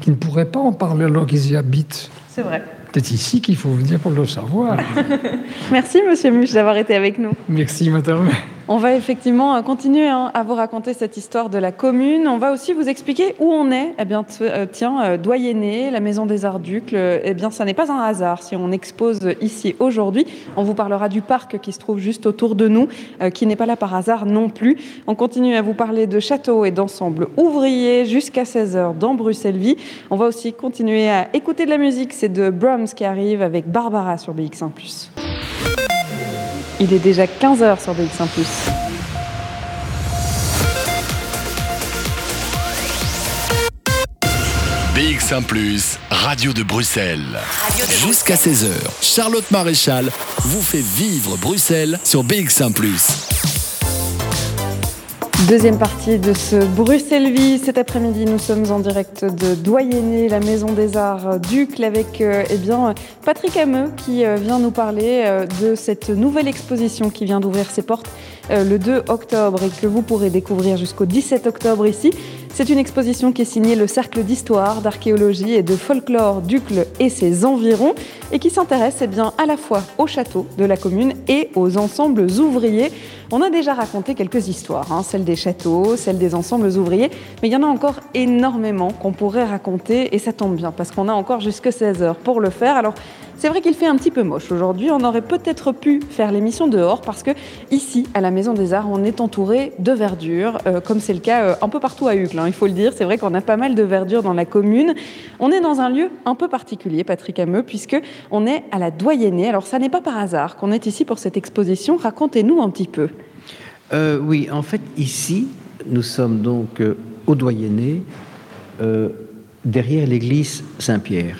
qui, ne pourraient pas en parler alors qu'ils y habitent. C'est vrai. C'est ici qu'il faut venir pour le savoir. Merci, monsieur Muche, d'avoir été avec nous. Merci, madame. On va effectivement euh, continuer hein, à vous raconter cette histoire de la commune. On va aussi vous expliquer où on est. Eh bien, euh, tiens, euh, Doyenné, la maison des Arts d'Ucle, eh bien, ça n'est pas un hasard si on expose ici aujourd'hui. On vous parlera du parc qui se trouve juste autour de nous, qui n'est pas là par hasard non plus. On continue à vous parler de châteaux et d'ensembles ouvriers jusqu'à 16h dans Bruxelles-Vie. On va aussi continuer à écouter de la musique. C'est de Brahms qui arrive avec Barbara sur BX1+. Il est déjà 15h sur BX1 ⁇ BX1 ⁇ Radio de Bruxelles. Jusqu'à 16h, Charlotte Maréchal vous fait vivre Bruxelles sur BX1 ⁇ Deuxième partie de ce Bruxelles Vie. Cet après-midi, nous sommes en direct de Doyenné, la Maison des Arts d'Ucle, avec euh, eh bien, Patrick Hameux qui euh, vient nous parler euh, de cette nouvelle exposition qui vient d'ouvrir ses portes le 2 octobre et que vous pourrez découvrir jusqu'au 17 octobre ici. C'est une exposition qui est signée le Cercle d'Histoire, d'Archéologie et de Folklore d'Ucle et ses environs et qui s'intéresse eh bien, à la fois au château de la commune et aux ensembles ouvriers. On a déjà raconté quelques histoires, hein, celles des châteaux, celles des ensembles ouvriers, mais il y en a encore énormément qu'on pourrait raconter et ça tombe bien parce qu'on a encore jusque 16 heures pour le faire. Alors C'est vrai qu'il fait un petit peu moche aujourd'hui. On aurait peut-être pu faire l'émission dehors parce que ici, à la Maison des Arts, on est entouré de verdure, euh, comme c'est le cas euh, un peu partout à Uccle. Hein, il faut le dire. C'est vrai qu'on a pas mal de verdure dans la commune. On est dans un lieu un peu particulier, Patrick Hameux, puisque on est à la Doyennée. Alors, ça n'est pas par hasard qu'on est ici pour cette exposition. Racontez-nous un petit peu. Euh, oui, en fait, ici, nous sommes donc au Doyenné derrière l'église Saint-Pierre.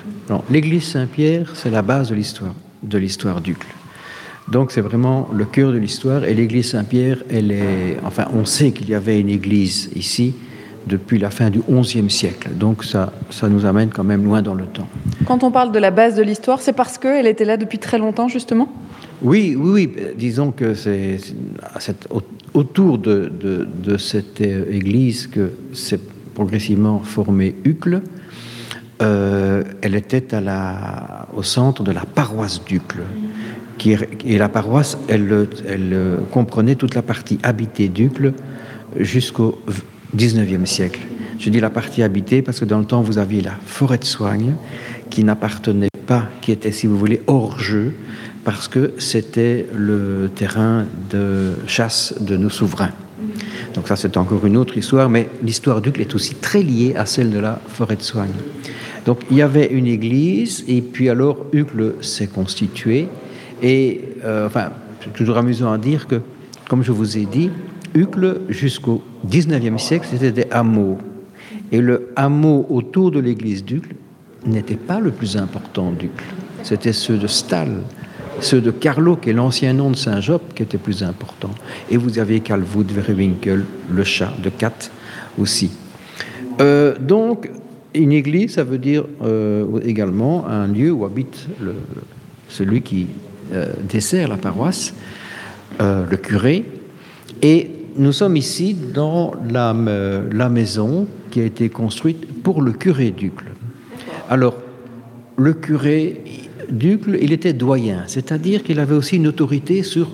L'église Saint-Pierre, c'est la base de l'histoire, de l'histoire d'Ucle. Donc c'est vraiment le cœur de l'histoire. Et l'église Saint-Pierre, elle est, enfin, on sait qu'il y avait une église ici depuis la fin du XIe siècle. Donc ça, ça nous amène quand même loin dans le temps. Quand on parle de la base de l'histoire, c'est parce qu'elle était là depuis très longtemps, justement? Oui, oui, oui. Disons que c'est autour de, de, de, cette euh, église que c'est progressivement formé Ucle. Euh, elle était au centre de la paroisse d'Ucle. Qui, et la paroisse, elle, comprenait toute la partie habitée d'Ucle jusqu'au 19e siècle. Je dis la partie habitée parce que dans le temps, vous aviez la forêt de soigne qui n'appartenait pas, qui était, si vous voulez, hors jeu, parce que c'était le terrain de chasse de nos souverains. Donc ça, c'est encore une autre histoire, mais l'histoire d'Ucle est aussi très liée à celle de la forêt de soigne. Donc il y avait une église, et puis alors Ucle s'est constitué, et euh, enfin, c'est toujours amusant à dire que, comme je vous ai dit, Ucle, jusqu'au 19e siècle, c'était des hameaux. Et le hameau autour de l'église d'Ucle n'était pas le plus important d'Ucle. C'était ceux de Stal, ceux de Carlo, qui est l'ancien nom de Saint-Job, qui était plus important. Et vous avez Calvoud, Verwinkel, le chat de Cat aussi. Euh, donc, une église, ça veut dire euh, également un lieu où habite celui qui euh, dessert la paroisse, le curé. Et nous sommes ici dans la, la, maison qui a été construite pour le curé d'Ucle. Alors, le curé, Ducle, il était doyen, c'est-à-dire qu'il avait aussi une autorité sur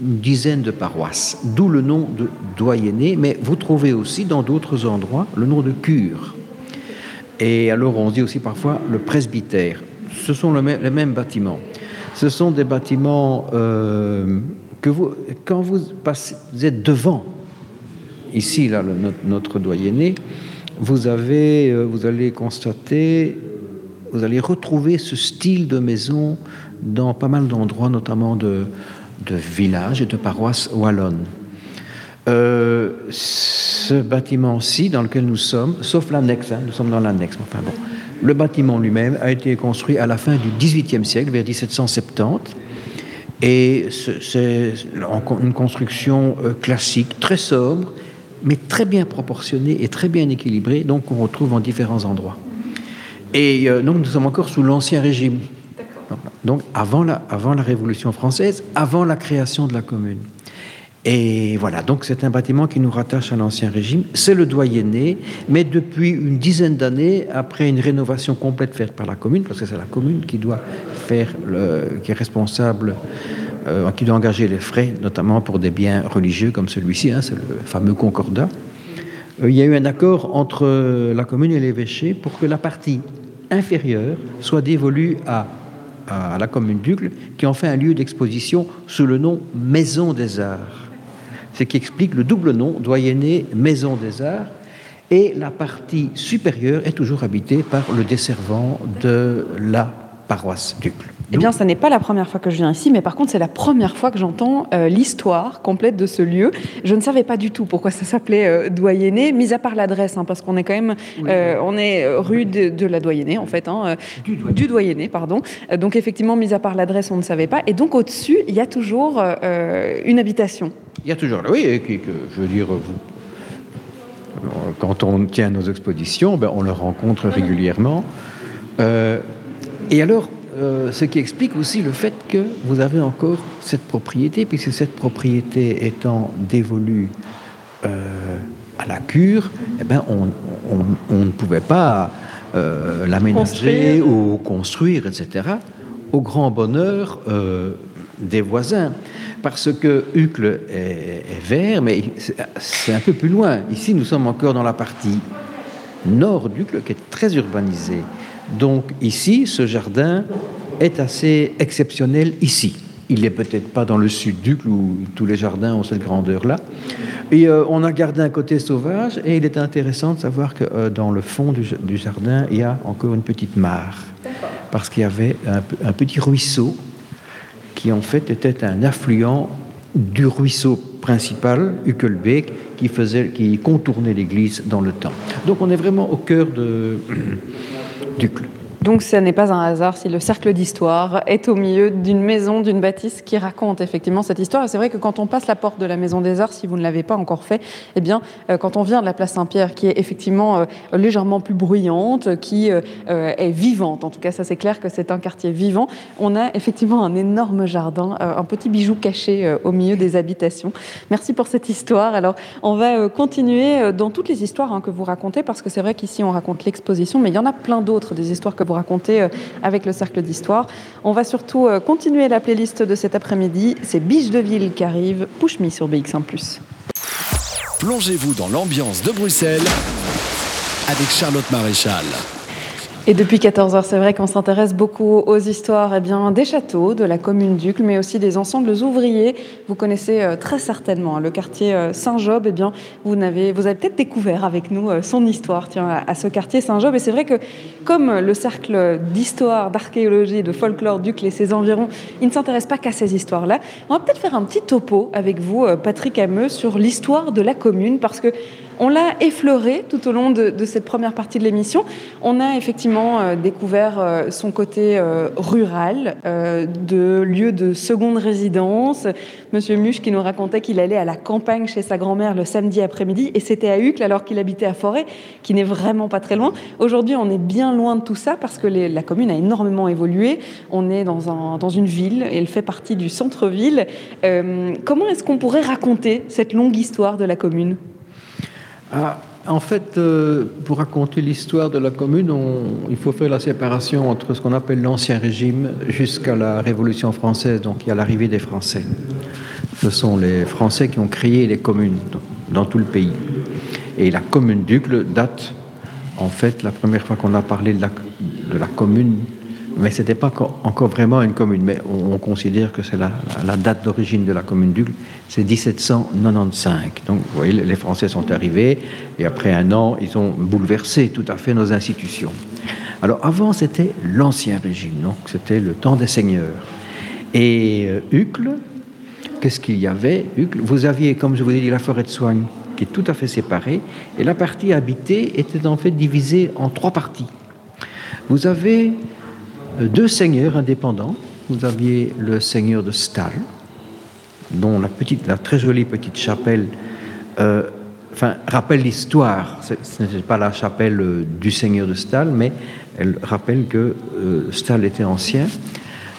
une dizaine de paroisses, d'où le nom de doyenné, mais vous trouvez aussi dans d'autres endroits le nom de cure. Et alors on dit aussi parfois le presbytère. Ce sont les mêmes bâtiments. Ce sont des bâtiments euh, que vous, quand vous, passez, vous êtes devant, ici, là, notre, notre doyenné, vous, avez, euh, vous allez constater vous allez retrouver ce style de maison dans pas mal d'endroits, notamment de, villages et de paroisses wallonnes. Euh, ce bâtiment-ci, dans lequel nous sommes, sauf l'annexe, hein, nous sommes dans l'annexe, enfin bon, le bâtiment lui-même a été construit à la fin du XVIIIe siècle, vers 1770, et c'est une construction euh, classique, très sobre, mais très bien proportionnée et très bien équilibrée, donc qu'on retrouve en différents endroits. Et euh, donc nous sommes encore sous l'Ancien Régime. Donc avant la, avant la Révolution française, avant la création de la commune. Et voilà, donc c'est un bâtiment qui nous rattache à l'Ancien Régime. C'est le doyenné, mais depuis une dizaine d'années, après une rénovation complète faite par la commune, parce que c'est la commune qui doit faire, le, qui est responsable, euh, qui doit engager les frais, notamment pour des biens religieux comme celui-ci, hein, c'est le fameux concordat. Euh, il y a eu un accord entre la commune et l'évêché pour que la partie inférieure soit dévolue à, la commune d'Ucle, qui en fait un lieu d'exposition sous le nom Maison des Arts. Ce qui explique le double nom, doyenné Maison des Arts. Et la partie supérieure est toujours habitée par le desservant de la paroisse d'Ucle. Eh bien, ce n'est pas la première fois que je viens ici, mais par contre, c'est la première fois que j'entends euh, l'histoire complète de ce lieu. Je ne savais pas du tout pourquoi ça s'appelait euh, Doyenné, mis à part l'adresse, hein, parce qu'on est quand même, euh, on est rue de, la Doyenné, en fait, hein, du, Doyenné. pardon. Donc, effectivement, mis à part l'adresse, on ne savait pas. Et donc, au-dessus, il y a toujours une habitation. Il y a toujours, oui, je veux dire, quand on tient nos expositions, ben, on le rencontre régulièrement. et alors, euh, ce qui explique aussi le fait que vous avez encore cette propriété, puisque cette propriété étant dévolue euh, à la cure, eh ben on, ne pouvait pas euh, l'aménager ou construire, etc., au grand bonheur des voisins. Parce que Ucle est, est vert, mais c'est un peu plus loin. Ici, nous sommes encore dans la partie nord d'Ucle, qui est très urbanisée. Donc ici, ce jardin est assez exceptionnel ici. Il n'est peut-être pas dans le sud d'Ucle où tous les jardins ont cette grandeur-là. Et euh, on a gardé un côté sauvage et il est intéressant de savoir que euh, dans le fond du, jardin, il y a encore une petite mare. Parce qu'il y avait un, petit ruisseau qui en fait était un affluent du ruisseau principal, Uckelbeek, qui, faisait, qui contournait l'église dans le temps. Donc on est vraiment au cœur de, d'Ucle. Donc ce n'est pas un hasard si le cercle d'histoire est au milieu d'une maison, d'une bâtisse qui raconte effectivement cette histoire. Et c'est vrai que quand on passe la porte de la maison des arts, si vous ne l'avez pas encore fait, eh bien, euh, quand on vient de la place Saint-Pierre, qui est effectivement euh, légèrement plus bruyante, qui euh, est vivante, en tout cas ça c'est clair que c'est un quartier vivant, on a effectivement un énorme jardin, un petit bijou caché au milieu des habitations. Merci pour cette histoire. Alors on va continuer dans toutes les histoires hein, que vous racontez, parce que c'est vrai qu'ici on raconte l'exposition, mais il y en a plein d'autres, des histoires que raconter euh, avec le Cercle d'Histoire. On va surtout euh, continuer la playlist de cet après-midi. C'est Biche de Ville qui arrive. Push Me sur BX1+. Plongez-vous dans l'ambiance de Bruxelles avec Charlotte Maréchal. Et depuis 14 heures, c'est vrai qu'on s'intéresse beaucoup aux histoires eh bien, des châteaux, de la commune d'Ucle, mais aussi des ensembles ouvriers. Vous connaissez euh, très certainement hein, le quartier euh, Saint-Job. Eh bien, vous, avez, vous avez peut-être découvert avec nous euh, son histoire tiens, à, ce quartier Saint-Job. Et c'est vrai que comme le cercle d'histoire, d'archéologie, de folklore d'Ucle et ses environs, il ne s'intéresse pas qu'à ces histoires-là. On va peut-être faire un petit topo avec vous, Patrick Hameux, sur l'histoire de la commune, parce que on l'a effleuré tout au long de, cette première partie de l'émission. On a effectivement euh, découvert euh, son côté euh, rural, de lieu de seconde résidence. Monsieur Muche qui nous racontait qu'il allait à la campagne chez sa grand-mère le samedi après-midi et c'était à Uccle alors qu'il habitait à Forêt, qui n'est vraiment pas très loin. Aujourd'hui, on est bien loin de tout ça parce que la commune a énormément évolué. On est dans, dans une ville et elle fait partie du centre-ville. comment est-ce qu'on pourrait raconter cette longue histoire de la commune? Ah, en fait, euh, pour raconter l'histoire de la commune, il faut faire la séparation entre ce qu'on appelle l'Ancien Régime jusqu'à la Révolution française, donc il y a l'arrivée des Français. Ce sont les Français qui ont créé les communes dans, tout le pays. Et la commune d'Ucle date, en fait, la première fois qu'on a parlé de la, de la commune mais ce n'était pas encore vraiment une commune. Mais on, considère que c'est la, date d'origine de la commune d'Ugle, c'est 1795. Donc, vous voyez, les Français sont arrivés et après un an, ils ont bouleversé tout à fait nos institutions. Alors, avant, c'était l'Ancien Régime, donc c'était le temps des seigneurs. Et euh, qu'est-ce qu'il y avait? Vous aviez, comme je vous ai dit, la forêt de soigne qui est tout à fait séparée, et la partie habitée était en fait divisée en trois parties. Vous avez deux seigneurs indépendants. Vous aviez le seigneur de Stahl, dont la, petite, la très jolie petite chapelle euh, enfin, rappelle l'histoire. Ce n'est pas la chapelle euh, du seigneur de Stahl, mais elle rappelle que Stahl était ancien.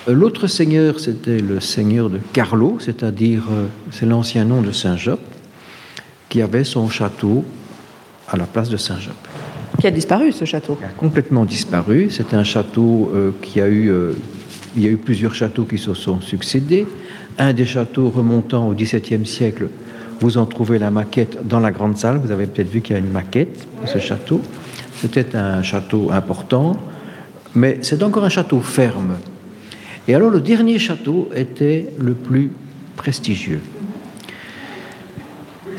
L'autre seigneur, c'était le seigneur de Carlo, c'est-à-dire, c'est l'ancien nom de Saint-Job, qui avait son château à la place de Saint-Job qui a disparu, ce château. a complètement disparu. C'est un château euh, qui a eu... Euh, il y a eu plusieurs châteaux qui se sont succédés. Un des châteaux remontant au XVIIe siècle, vous en trouvez la maquette dans la grande salle. Vous avez peut-être vu qu'il y a une maquette de ce château. C'était un château important, mais c'est encore un château ferme. Et alors le dernier château était le plus prestigieux.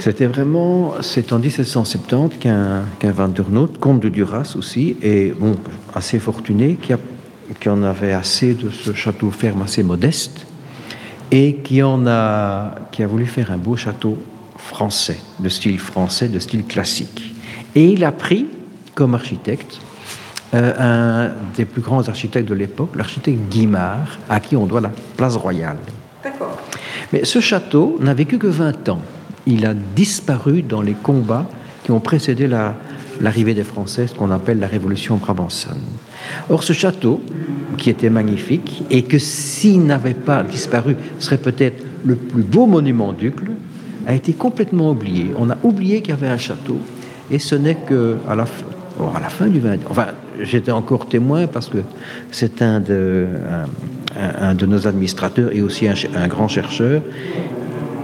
C'était vraiment, c'est en 1770 qu'un qu Van der Noot, comte de Duras aussi, et bon, assez fortuné, qui, a, qui en avait assez de ce château ferme assez modeste, et qui en a, qui a voulu faire un beau château français, de style français, de style classique. Et il a pris comme architecte euh, un des plus grands architectes de l'époque, l'architecte Guimard, à qui on doit la place royale. D'accord. Mais ce château n'a vécu que 20 ans il a disparu dans les combats qui ont précédé l'arrivée des Français, ce qu'on appelle la Révolution brabançonne. Or, ce château, qui était magnifique, et que s'il n'avait pas disparu, serait peut-être le plus beau monument d'Ucle, a été complètement oublié. On a oublié qu'il y avait un château, et ce n'est que à la, à la fin du 20 Enfin, j'étais encore témoin parce que c'est un de, nos administrateurs et aussi un grand chercheur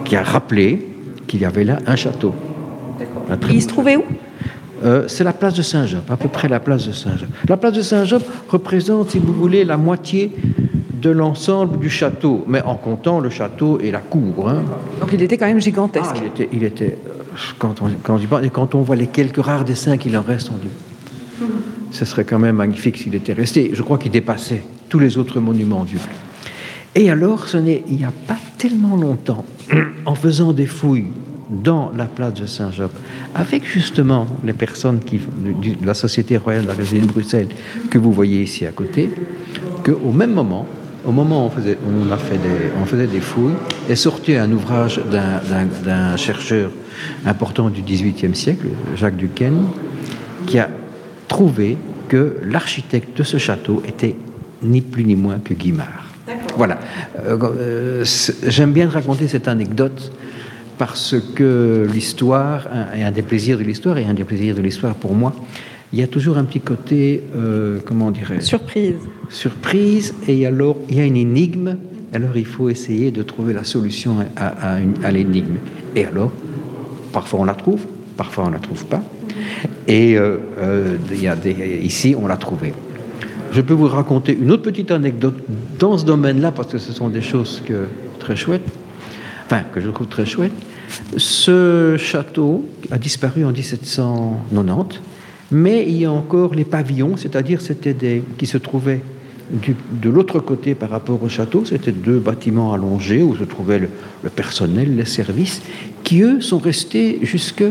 qui a rappelé qu'il y avait là un château. Il se trouvait où euh, c'est la place de Saint-Job, à peu près la place de Saint-Job. La place de Saint-Job représente, si vous voulez, la moitié de l'ensemble du château, mais en comptant le château et la cour. Hein. Donc il était quand même gigantesque. Ah, il était, il était euh, quand, on, quand, on voit les quelques rares dessins qu'il en reste, on dit, ce serait quand même magnifique s'il était resté. Je crois qu'il dépassait tous les autres monuments du Et alors, ce n'est il n'y a pas tellement longtemps, en faisant des fouilles dans la place de Saint-Job, avec justement les personnes qui, de la Société royale de la Résidence de Bruxelles que vous voyez ici à côté, qu'au même moment, au moment où on faisait, des, on faisait des fouilles, est sorti un ouvrage d'un chercheur important du XVIIIe siècle, Jacques Duquesne, qui a trouvé que l'architecte de ce château était ni plus ni moins que Guimard. Voilà. Euh, euh, j'aime bien raconter cette anecdote parce que l'histoire, et un des plaisirs de l'histoire, et un des plaisirs de l'histoire pour moi, il y a toujours un petit côté, euh, comment dirais Surprise. Surprise, et alors il y a une énigme, alors il faut essayer de trouver la solution à, à, l'énigme. Et alors, parfois on la trouve, parfois on ne la trouve pas. Et euh, il y a des, ici, on l'a trouvé. Je peux vous raconter une autre petite anecdote dans ce domaine-là, parce que ce sont des choses que, très chouettes, enfin, que je trouve très chouettes. Ce château a disparu en 1790, mais il y a encore les pavillons, c'est-à-dire c'était des qui se trouvaient de l'autre côté par rapport au château, c'était deux bâtiments allongés où se trouvait le, personnel, les services, qui eux sont restés jusque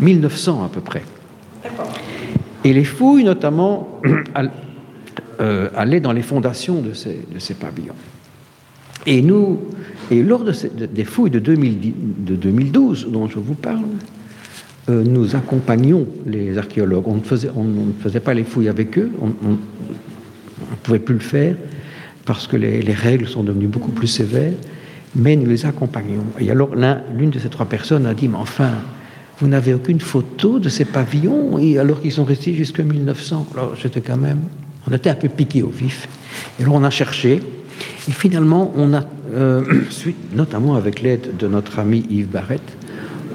1900 à peu près. Et les fouilles, notamment, euh, allaient dans les fondations de ces, pavillons. Et nous, et lors de des fouilles de, 2012 dont je vous parle, euh, nous accompagnions les archéologues. On ne, faisait, pas les fouilles avec eux, on ne pouvait plus le faire parce que les, règles sont devenues beaucoup plus sévères, mais nous les accompagnions. Et alors l'une de ces trois personnes a dit, mais enfin, vous n'avez aucune photo de ces pavillons, et alors qu'ils sont restés jusqu'en 1900. Alors j'étais quand même, on était un peu piqué au vif. Et alors on a cherché, et finalement, on a, euh, notamment avec l'aide de notre ami Yves Barrette,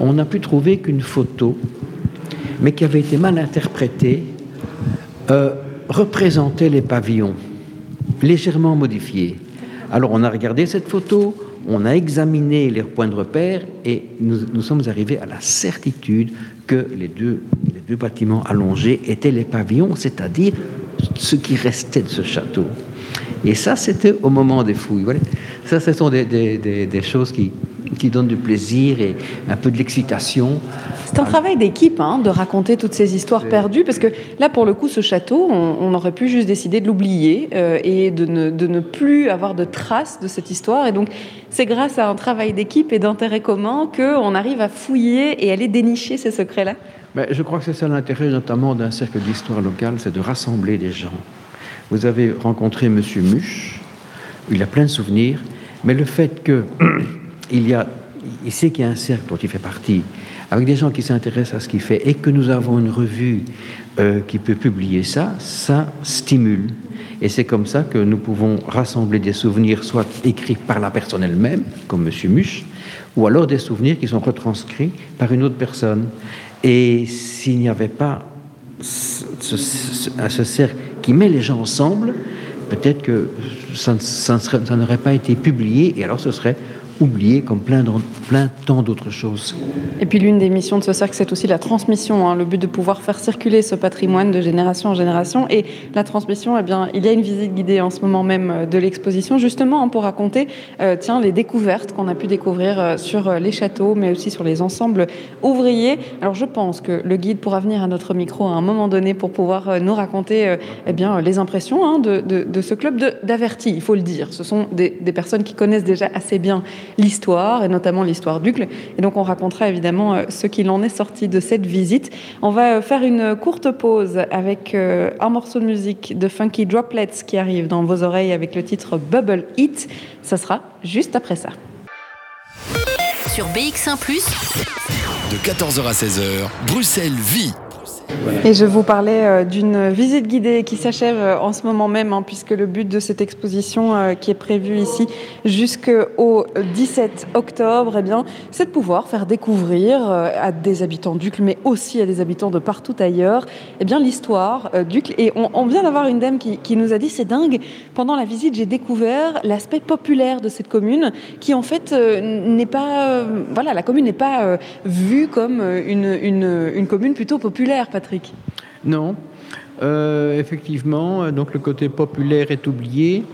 on n'a pu trouver qu'une photo, mais qui avait été mal interprétée, euh, représentait les pavillons, légèrement modifiés. Alors on a regardé cette photo, on a examiné les points de repère et nous, sommes arrivés à la certitude que les deux bâtiments allongés étaient les pavillons, c'est-à-dire ce qui restait de ce château. Et ça, c'était au moment des fouilles. Ça, ce sont des, des, des, choses qui, qui donnent du plaisir et un peu de l'excitation. C'est un travail d'équipe hein, de raconter toutes ces histoires perdues, parce que là, pour le coup, ce château, on, aurait pu juste décider de l'oublier euh, et de ne, de ne, plus avoir de traces de cette histoire. Et donc, c'est grâce à un travail d'équipe et d'intérêt commun qu'on arrive à fouiller et aller dénicher ces secrets-là. Je crois que c'est ça l'intérêt notamment d'un cercle d'histoire locale, c'est de rassembler les gens. Vous avez rencontré M. Muche, il a plein de souvenirs, mais le fait qu'il y a, il sait qu'il y a un cercle dont il fait partie, avec des gens qui s'intéressent à ce qu'il fait, et que nous avons une revue euh, qui peut publier ça, ça stimule. Et c'est comme ça que nous pouvons rassembler des souvenirs, soit écrits par la personne elle-même, comme M. Muche, ou alors des souvenirs qui sont retranscrits par une autre personne. Et s'il n'y avait pas ce, ce, cercle qui met les gens ensemble, peut-être que ça, ça n'aurait pas été publié, et alors ce serait oublié comme plein, plein tant d'autres choses. Et puis l'une des missions de ce cercle, c'est aussi la transmission, hein, le but de pouvoir faire circuler ce patrimoine de génération en génération. Et la transmission, eh bien, il y a une visite guidée en ce moment même euh, de l'exposition, justement hein, pour raconter euh, tiens, les découvertes qu'on a pu découvrir euh, sur les châteaux, mais aussi sur les ensembles ouvriers. Alors je pense que le guide pourra venir à notre micro à un moment donné pour pouvoir nous raconter eh bien, les impressions hein, de, de, ce club d'avertis, il faut le dire. Ce sont des personnes qui connaissent déjà assez bien l'histoire, et notamment l'histoire d'Ucle. Et donc on racontera évidemment euh, ce qu'il en est sorti de cette visite. On va euh, faire une courte pause avec euh, un morceau de musique de Funky Droplets qui arrive dans vos oreilles avec le titre Bubble Hit. Ça sera juste après ça. Sur BX1 ⁇ de 14h à 16h, Bruxelles vit Et je vous parlais euh, d'une visite guidée qui s'achève euh, en ce moment même, hein, puisque le but de cette exposition euh, qui est prévue ici jusqu'au 17 octobre, eh bien, c'est de pouvoir faire découvrir à des habitants d'Ucle, mais aussi à des habitants de partout ailleurs, eh bien, l'histoire d'Ucle. Et on, vient d'avoir une dame qui, nous a dit, c'est dingue, pendant la visite, j'ai découvert l'aspect populaire de cette commune, qui en fait n'est pas, voilà, la commune n'est pas vue comme une commune plutôt populaire, Patrick. Non. Euh, effectivement, donc le côté populaire est oublié.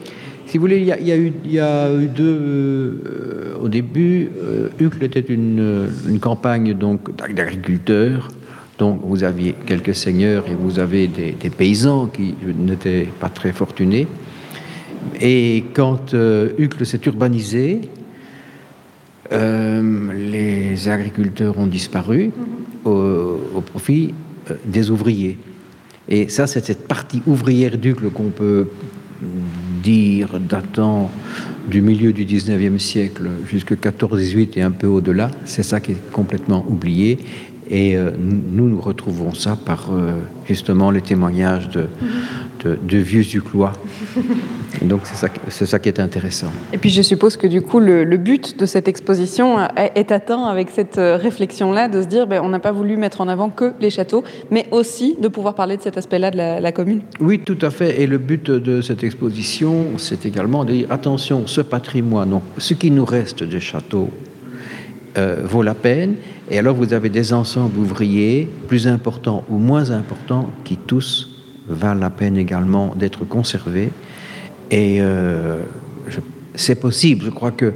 Si vous voulez, il y a, eu, il y a eu, deux. Euh, au début, euh, Uccle était une, campagne donc d'agriculteurs. Donc vous aviez quelques seigneurs et vous avez des, paysans qui n'étaient pas très fortunés. Et quand Uccle s'est urbanisé, les agriculteurs ont disparu au profit des ouvriers. Et ça, c'est cette partie ouvrière d'Ucle qu'on peut dire datant du milieu du 19e siècle jusqu'au 14-18 et un peu au-delà. C'est ça qui est complètement oublié. Et euh, nous, nous retrouvons ça par euh, justement les témoignages de, de, de vieux Uclois donc c'est ça, c'est ça qui est intéressant. Et puis je suppose que du coup le, but de cette exposition est atteint avec cette euh, réflexion-là de se dire ben, on n'a pas voulu mettre en avant que les châteaux, mais aussi de pouvoir parler de cet aspect-là de la, commune. Oui, tout à fait. Et le but de cette exposition, c'est également de dire attention, ce patrimoine, donc ce qui nous reste des châteaux, euh, vaut la peine. Et alors vous avez des ensembles ouvriers plus importants ou moins importants qui tous valent la peine également d'être conservés et euh, c'est possible, je crois que,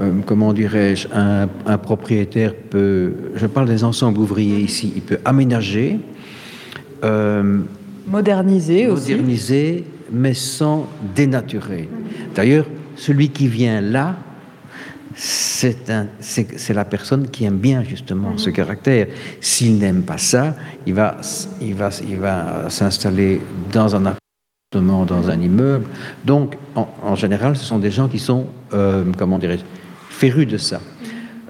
euh, comment dirais-je, un, propriétaire peut, je parle des ensembles ouvriers ici, il peut aménager, moderniser, moderniser mais sans dénaturer. D'ailleurs, celui qui vient là, c'est la personne qui aime bien justement ce caractère. S'il n'aime pas ça, il va, il va, il va s'installer dans un dans un immeuble. Donc, en, général, ce sont des gens qui sont, euh, comment dirais-je, férus de ça.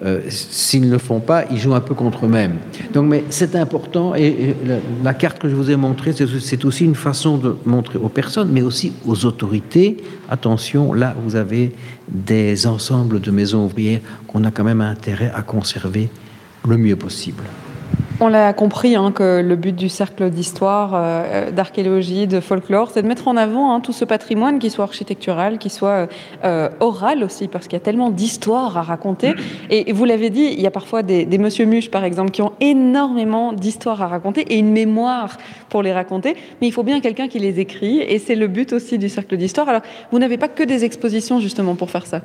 Euh, s'ils ne le font pas, ils jouent un peu contre eux-mêmes. Donc, mais c'est important. Et, la, carte que je vous ai montrée, c'est aussi une façon de montrer aux personnes, mais aussi aux autorités. Attention, là, vous avez des ensembles de maisons ouvrières qu'on a quand même intérêt à conserver le mieux possible. On l'a compris hein, que le but du cercle d'histoire, euh, d'archéologie, de folklore, c'est de mettre en avant hein, tout ce patrimoine, qui soit architectural, qui soit euh, oral aussi, parce qu'il y a tellement d'histoires à raconter. Et, vous l'avez dit, il y a parfois des, des Monsieur Muche, par exemple, qui ont énormément d'histoires à raconter et une mémoire pour les raconter. Mais il faut bien quelqu'un qui les écrit, et c'est le but aussi du cercle d'histoire. Alors, vous n'avez pas que des expositions justement pour faire ça.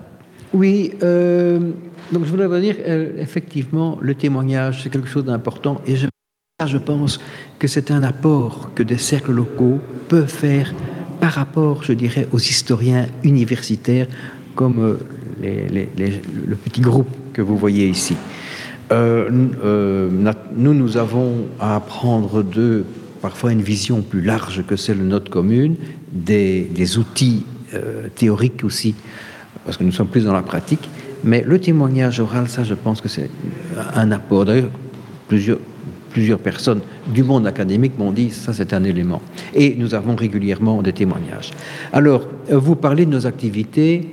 Oui. Euh donc je voudrais dire, euh, effectivement, le témoignage, c'est quelque chose d'important. Et je, pense que c'est un apport que des cercles locaux peuvent faire par rapport, je dirais, aux historiens universitaires, comme euh, le petit groupe que vous voyez ici. Euh, nous, nous avons à apprendre de parfois une vision plus large que celle de notre commune, des, des outils théoriques aussi, parce que nous sommes plus dans la pratique, mais le témoignage oral, ça, je pense que c'est un apport. D'ailleurs, plusieurs, plusieurs personnes du monde académique m'ont dit ça, c'est un élément. Et nous avons régulièrement des témoignages. Alors, euh, vous parlez de nos activités.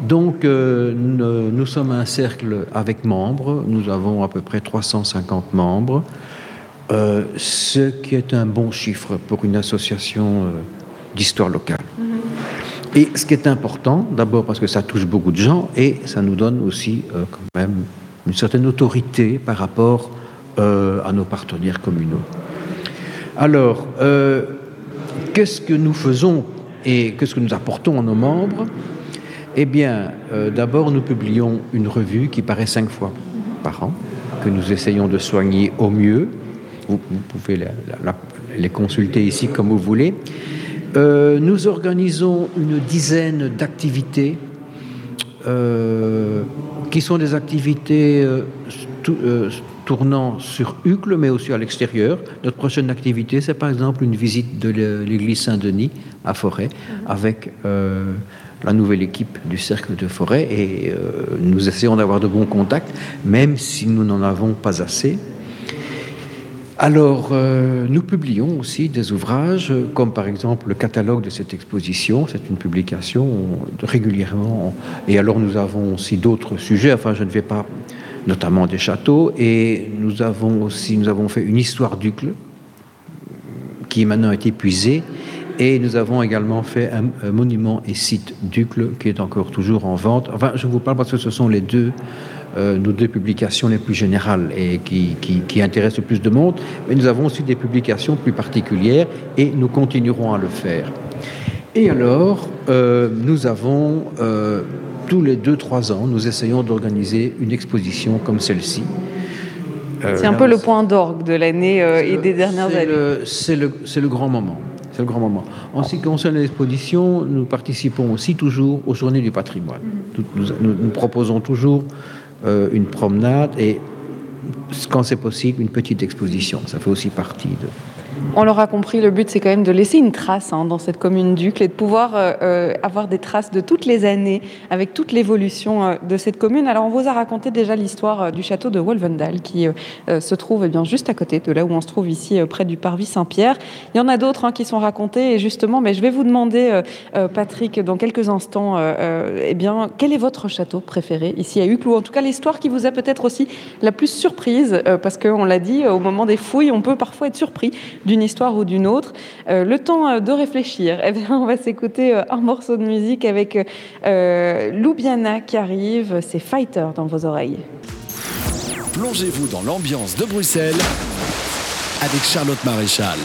Donc, euh, nous, sommes un cercle avec membres. Nous avons à peu près 350 membres, euh, ce qui est un bon chiffre pour une association d'histoire locale. Et ce qui est important, d'abord parce que ça touche beaucoup de gens et ça nous donne aussi euh, quand même une certaine autorité par rapport euh, à nos partenaires communaux. Alors, euh, qu'est-ce que nous faisons et qu'est-ce que nous apportons à nos membres? Eh bien, d'abord, nous publions une revue qui paraît cinq fois par an, que nous essayons de soigner au mieux. Vous, pouvez les consulter ici comme vous voulez. Euh, nous organisons une dizaine d'activités euh, qui sont des activités euh, tournant sur Uccle, mais aussi à l'extérieur. Notre prochaine activité, c'est par exemple une visite de l'église Saint-Denis à Forêt avec la nouvelle équipe du Cercle de Forêt et nous essayons d'avoir de bons contacts, même si nous n'en avons pas assez. Alors, euh, nous publions aussi des ouvrages, comme par exemple le catalogue de cette exposition. C'est une publication régulièrement. Et alors, nous avons aussi d'autres sujets. Enfin, je ne vais pas, notamment des châteaux. Et nous avons aussi, nous avons fait une histoire d'Ucle, qui maintenant est épuisée. Et nous avons également fait un, monument et site d'Ucle qui est encore toujours en vente. Enfin, je vous parle parce que ce sont les deux euh, nos deux publications les plus générales et qui, qui, intéressent le plus de monde, mais nous avons aussi des publications plus particulières et nous continuerons à le faire. Et alors, euh, nous avons euh, tous les deux, trois ans, nous essayons d'organiser une exposition comme celle-ci. c'est un peu le point d'orgue de l'année et des dernières années. C'est le, le, grand moment. C'est le grand moment. En ce qui concerne l'exposition, nous participons aussi toujours aux Journées du patrimoine. nous, nous proposons toujours une promenade et, quand c'est possible, une petite exposition. Ça fait aussi partie de, on l'aura compris, le but c'est quand même de laisser une trace hein, dans cette commune d'Ucle et de pouvoir euh, euh, avoir des traces de toutes les années avec toute l'évolution euh, de cette commune. Alors on vous a raconté déjà l'histoire du château de Wolvendal qui se trouve eh bien juste à côté de là où on se trouve ici près du parvis Saint-Pierre. Il y en a d'autres hein, qui sont racontés et justement, mais je vais vous demander, Patrick, dans quelques instants, eh bien quel est votre château préféré ici à Uccle ou en tout cas l'histoire qui vous a peut-être aussi la plus surprise parce qu'on l'a dit au moment des fouilles, on peut parfois être surpris d'une histoire ou d'une autre. Euh, le temps euh, de réfléchir. Eh on va s'écouter euh, un morceau de musique avec Loubiana qui arrive. C'est Fighter dans vos oreilles. Plongez-vous dans l'ambiance de Bruxelles avec Charlotte Maréchal.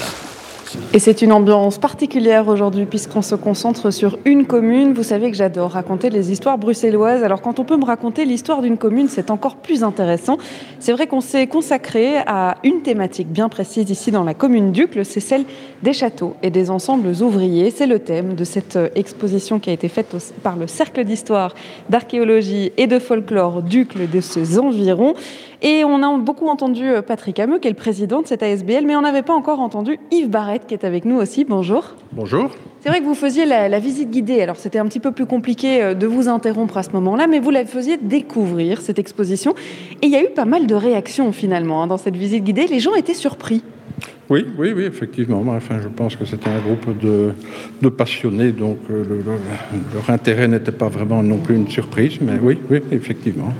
Et c'est une ambiance particulière aujourd'hui puisqu'on se concentre sur une commune. Vous savez que j'adore raconter les histoires bruxelloises. Alors quand on peut me raconter l'histoire d'une commune, c'est encore plus intéressant. C'est vrai qu'on s'est consacré à une thématique bien précise ici dans la commune d'Ucle, c'est celle des châteaux et des ensembles ouvriers. C'est le thème de cette euh, exposition qui a été faite par le Cercle d'histoire, d'archéologie et de folklore d'Ucle de ses environs. Et on a beaucoup entendu euh, Patrick Hameux, qui est le président de cette ASBL, mais on n'avait pas encore entendu Yves Barrette, qui est avec nous aussi. Bonjour. Bonjour. C'est vrai que vous faisiez la, visite guidée, alors c'était un petit peu plus compliqué euh, de vous interrompre à ce moment-là, mais vous la faisiez découvrir, cette exposition. Et il y a eu pas mal de réactions finalement hein, dans cette visite guidée. Les gens étaient surpris. Oui, oui, oui, effectivement. Enfin, je pense que c'était un groupe de, passionnés, donc euh, leur intérêt n'était pas vraiment non plus une surprise, mais oui, oui, effectivement.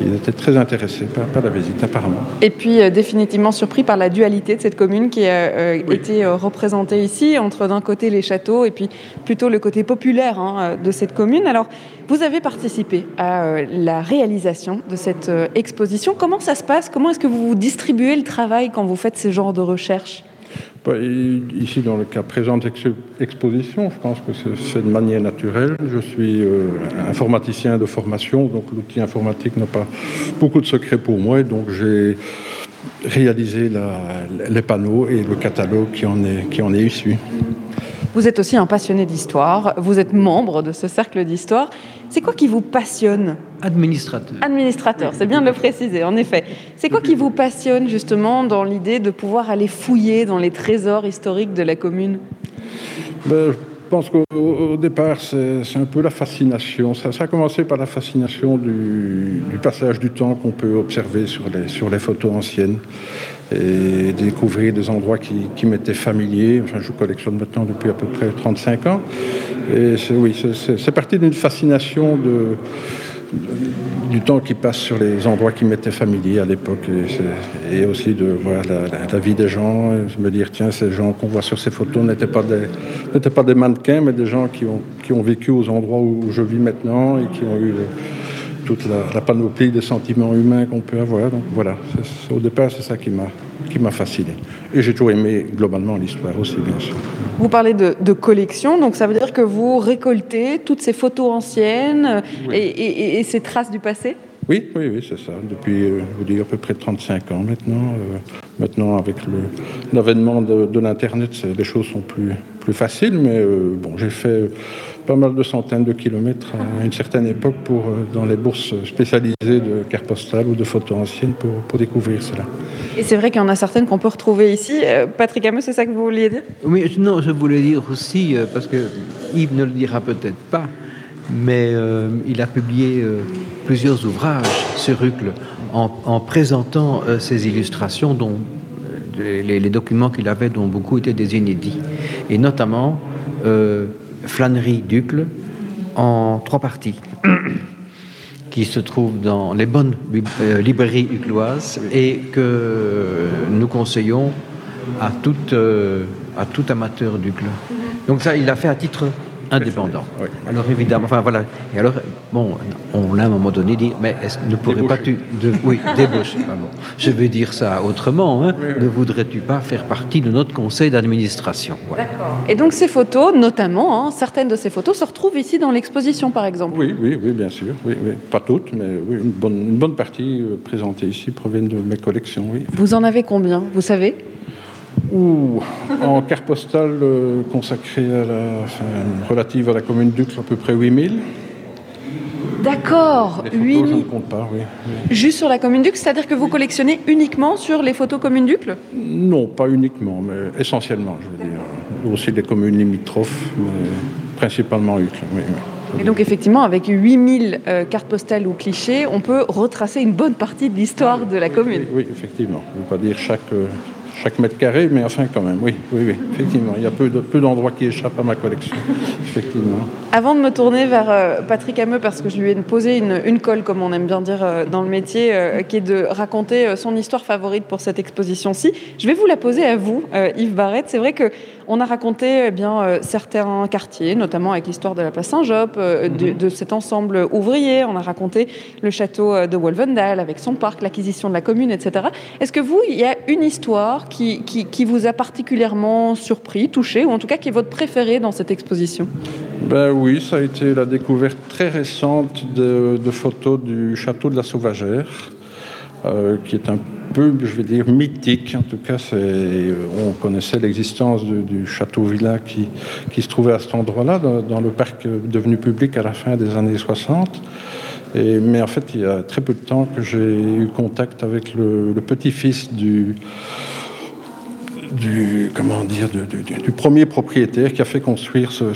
Il était très intéressé par, la visite, apparemment. Et puis, euh, définitivement surpris par la dualité de cette commune qui a euh, été euh, représentée ici, entre d'un côté les châteaux et puis plutôt le côté populaire hein, de cette commune. Alors, vous avez participé à la réalisation de cette exposition. Comment ça se passe? Comment est-ce que vous distribuez le travail quand vous faites ce genre de recherche? Ici, dans le cas présent d'exposition, je pense que c'est de manière naturelle. Je suis euh, informaticien de formation, donc l'outil informatique n'a pas beaucoup de secrets pour moi. donc j'ai réalisé les panneaux et le catalogue qui en est issu. Vous êtes aussi un passionné d'histoire, vous êtes membre de ce cercle d'histoire. C'est quoi qui vous passionne Administrateur. Administrateur, c'est bien de le préciser, en effet. C'est quoi qui vous passionne justement dans l'idée de pouvoir aller fouiller dans les trésors historiques de la commune? Ben, Je pense qu'au départ, c'est un peu la fascination. Ça, a commencé par la fascination du, passage du temps qu'on peut observer sur les, sur les photos anciennes et découvrir des endroits qui, m'étaient familiers. Enfin, je collectionne maintenant depuis à peu près 35 ans. Et oui, c'est parti d'une fascination de, du temps qui passe sur les endroits qui m'étaient familiers à l'époque et, aussi de voir la, vie des gens, me dire tiens ces gens qu'on voit sur ces photos n'étaient pas des pas des mannequins mais des gens qui ont qui ont vécu aux endroits où je vis maintenant et qui ont eu toute la, panoplie des sentiments humains qu'on peut avoir. Donc voilà, au départ, c'est ça qui m'a qui m'a fasciné. Et j'ai toujours aimé globalement l'histoire aussi, bien sûr. Vous parlez de, collection, donc ça veut dire que vous récoltez toutes ces photos anciennes et, ces traces du passé? Oui, oui, oui, c'est ça. Depuis, euh, je vous dis, à peu près 35 ans maintenant. Euh, maintenant, avec l'avènement de, de l'Internet, les choses sont plus, plus faciles. Mais euh, bon, j'ai fait pas mal de centaines de kilomètres à une certaine époque pour, euh, dans les bourses spécialisées de cartes postales ou de photos anciennes pour, pour découvrir cela. Et c'est vrai qu'il y en a certaines qu'on peut retrouver ici. Euh, Patrick Hameux, c'est ça que vous vouliez dire? Oui, non, je voulais dire aussi, euh, parce que Yves ne le dira peut-être pas, mais il a publié plusieurs ouvrages sur Uccle en, en présentant ces illustrations dont les, documents qu'il avait, dont beaucoup étaient des inédits, et notamment euh, Flannery Ducle en trois parties, qui se trouvent dans les bonnes euh, librairies ucloises et que nous conseillons à euh, à tout amateur d'Ucle. Donc ça, il l'a fait à titre indépendant. Alors évidemment, enfin voilà. Et alors, bon, on l'a à un moment donné dit, mais est-ce ne pourrais pas tu, de, oui, débaucher. Je vais dire ça autrement. Hein. ne voudrais-tu pas faire partie de notre conseil d'administration? D'accord. Et donc ces photos, notamment, hein, certaines de ces photos se retrouvent ici dans l'exposition, par exemple? Oui, oui, oui, bien sûr. Oui, Pas toutes, mais une bonne, une bonne partie euh, présentée ici proviennent de mes collections. Oui. Vous en avez combien Vous savez? Ou en carte postale euh, consacrée à la, relative à la commune d'Ucle, à peu près 8000. D'accord, 8000. Je ne compte pas, oui, Juste sur la commune d'Ucle, c'est-à-dire que vous collectionnez uniquement sur les photos communes d'Ucle Non, pas uniquement, mais essentiellement, je veux dire. Aussi des communes limitrophes, mais principalement Ucle. Oui, Et donc effectivement, avec 8000 euh, cartes postales ou clichés, on peut retracer une bonne partie de l'histoire de la commune. Oui, effectivement. Je ne veux pas dire chaque, euh, chaque mètre carré, mais enfin quand même, oui, oui, oui, effectivement. Il y a peu, de, peu d'endroits qui échappent à ma collection, effectivement. Avant de me tourner vers euh, Patrick Hameux, parce que je lui ai posé une, une colle, comme on aime bien dire euh, dans le métier, euh, qui est de raconter son histoire favorite pour cette exposition-ci, je vais vous la poser à vous, Yves Barrette. C'est vrai que on a raconté eh bien, certains quartiers, notamment avec l'histoire de la place Saint-Job, euh, mhm. de, cet ensemble ouvrier. On a raconté le château de Wolvendal avec son parc, l'acquisition de la commune, etc. Est-ce que vous, il y a une histoire qui, vous a particulièrement surpris, touché, ou en tout cas qui est votre préférée dans cette exposition ben oui, ça a été la découverte très récente de, photos du château de la Sauvagère, qui est un peu, je vais dire, mythique. En tout cas, on connaissait l'existence du, château Villa qui, qui, se trouvait à cet endroit-là, dans, le parc devenu public à la fin des années 60. Et, mais en fait, il y a très peu de temps que j'ai eu contact avec le, petit-fils du, du, comment dire, du, premier propriétaire qui a fait construire ce,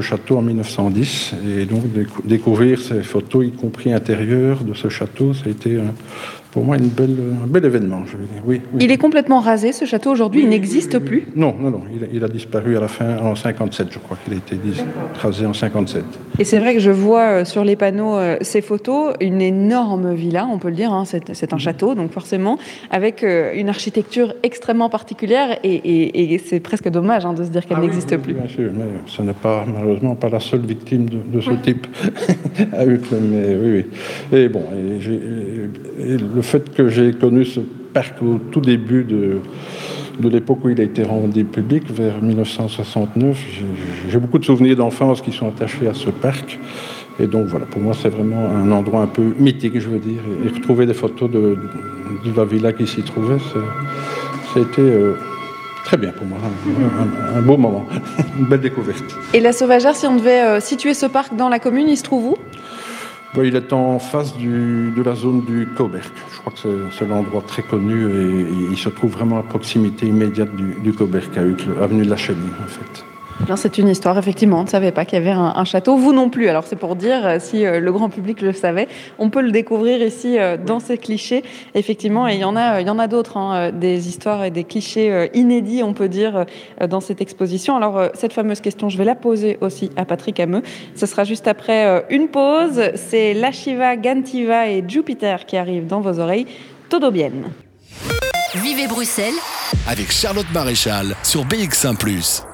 château en 1910. Et donc découvrir ces photos, y compris intérieures de ce château, ça a été un, pour moi une belle, un bel événement. Je veux dire. Oui, Il est complètement rasé, ce château aujourd'hui, il n'existe plus Non, non, non, il a, disparu à la fin en 57, je crois qu'il a été rasé en 57. Et c'est vrai que je vois euh, sur les panneaux euh, ces photos, une énorme villa, on peut le dire, hein, c'est un château, donc forcément, avec euh, une architecture extrêmement particulière, et, c'est presque dommage hein, de se dire qu'elle ah n'existe plus. Bien sûr, mais ce n'est pas, malheureusement, pas la seule victime de, ce type à Uccle, mais oui, oui. Et bon, et, le fait que j'ai connu ce parc au tout début de, de l'époque où il a été rendu public, vers 1969, j'ai beaucoup de souvenirs d'enfance qui sont attachés à ce parc. Et donc voilà, pour moi c'est vraiment un endroit un peu mythique, je veux dire. Et retrouver des photos de, de la villa qui s'y trouvait, c'était euh, très bien pour moi, un, beau moment, une belle découverte. Et la Sauvagère, si on devait euh, situer ce parc dans la commune, il se trouve où? Il est en face de la zone du Coberc. Je crois que c'est l'endroit très connu et, il se trouve vraiment à proximité immédiate du, du à avenue de la Chenille, en fait. C'est une histoire, effectivement. On ne savait pas qu'il y avait un, château. Vous non plus. Alors, c'est pour dire, euh, si euh, le grand public le savait, on peut le découvrir ici euh, dans ces clichés. Effectivement, et il y en a, il y en a d'autres, hein, des histoires et des clichés inédits, on peut dire, dans cette exposition. Alors, cette fameuse question, je vais la poser aussi à Patrick Hameux. Ce sera juste après une pause. C'est Lashiva, Gantiva et Jupiter qui arrivent dans vos oreilles. Todo bien. Vivez Bruxelles avec Charlotte Maréchal sur BX1 ⁇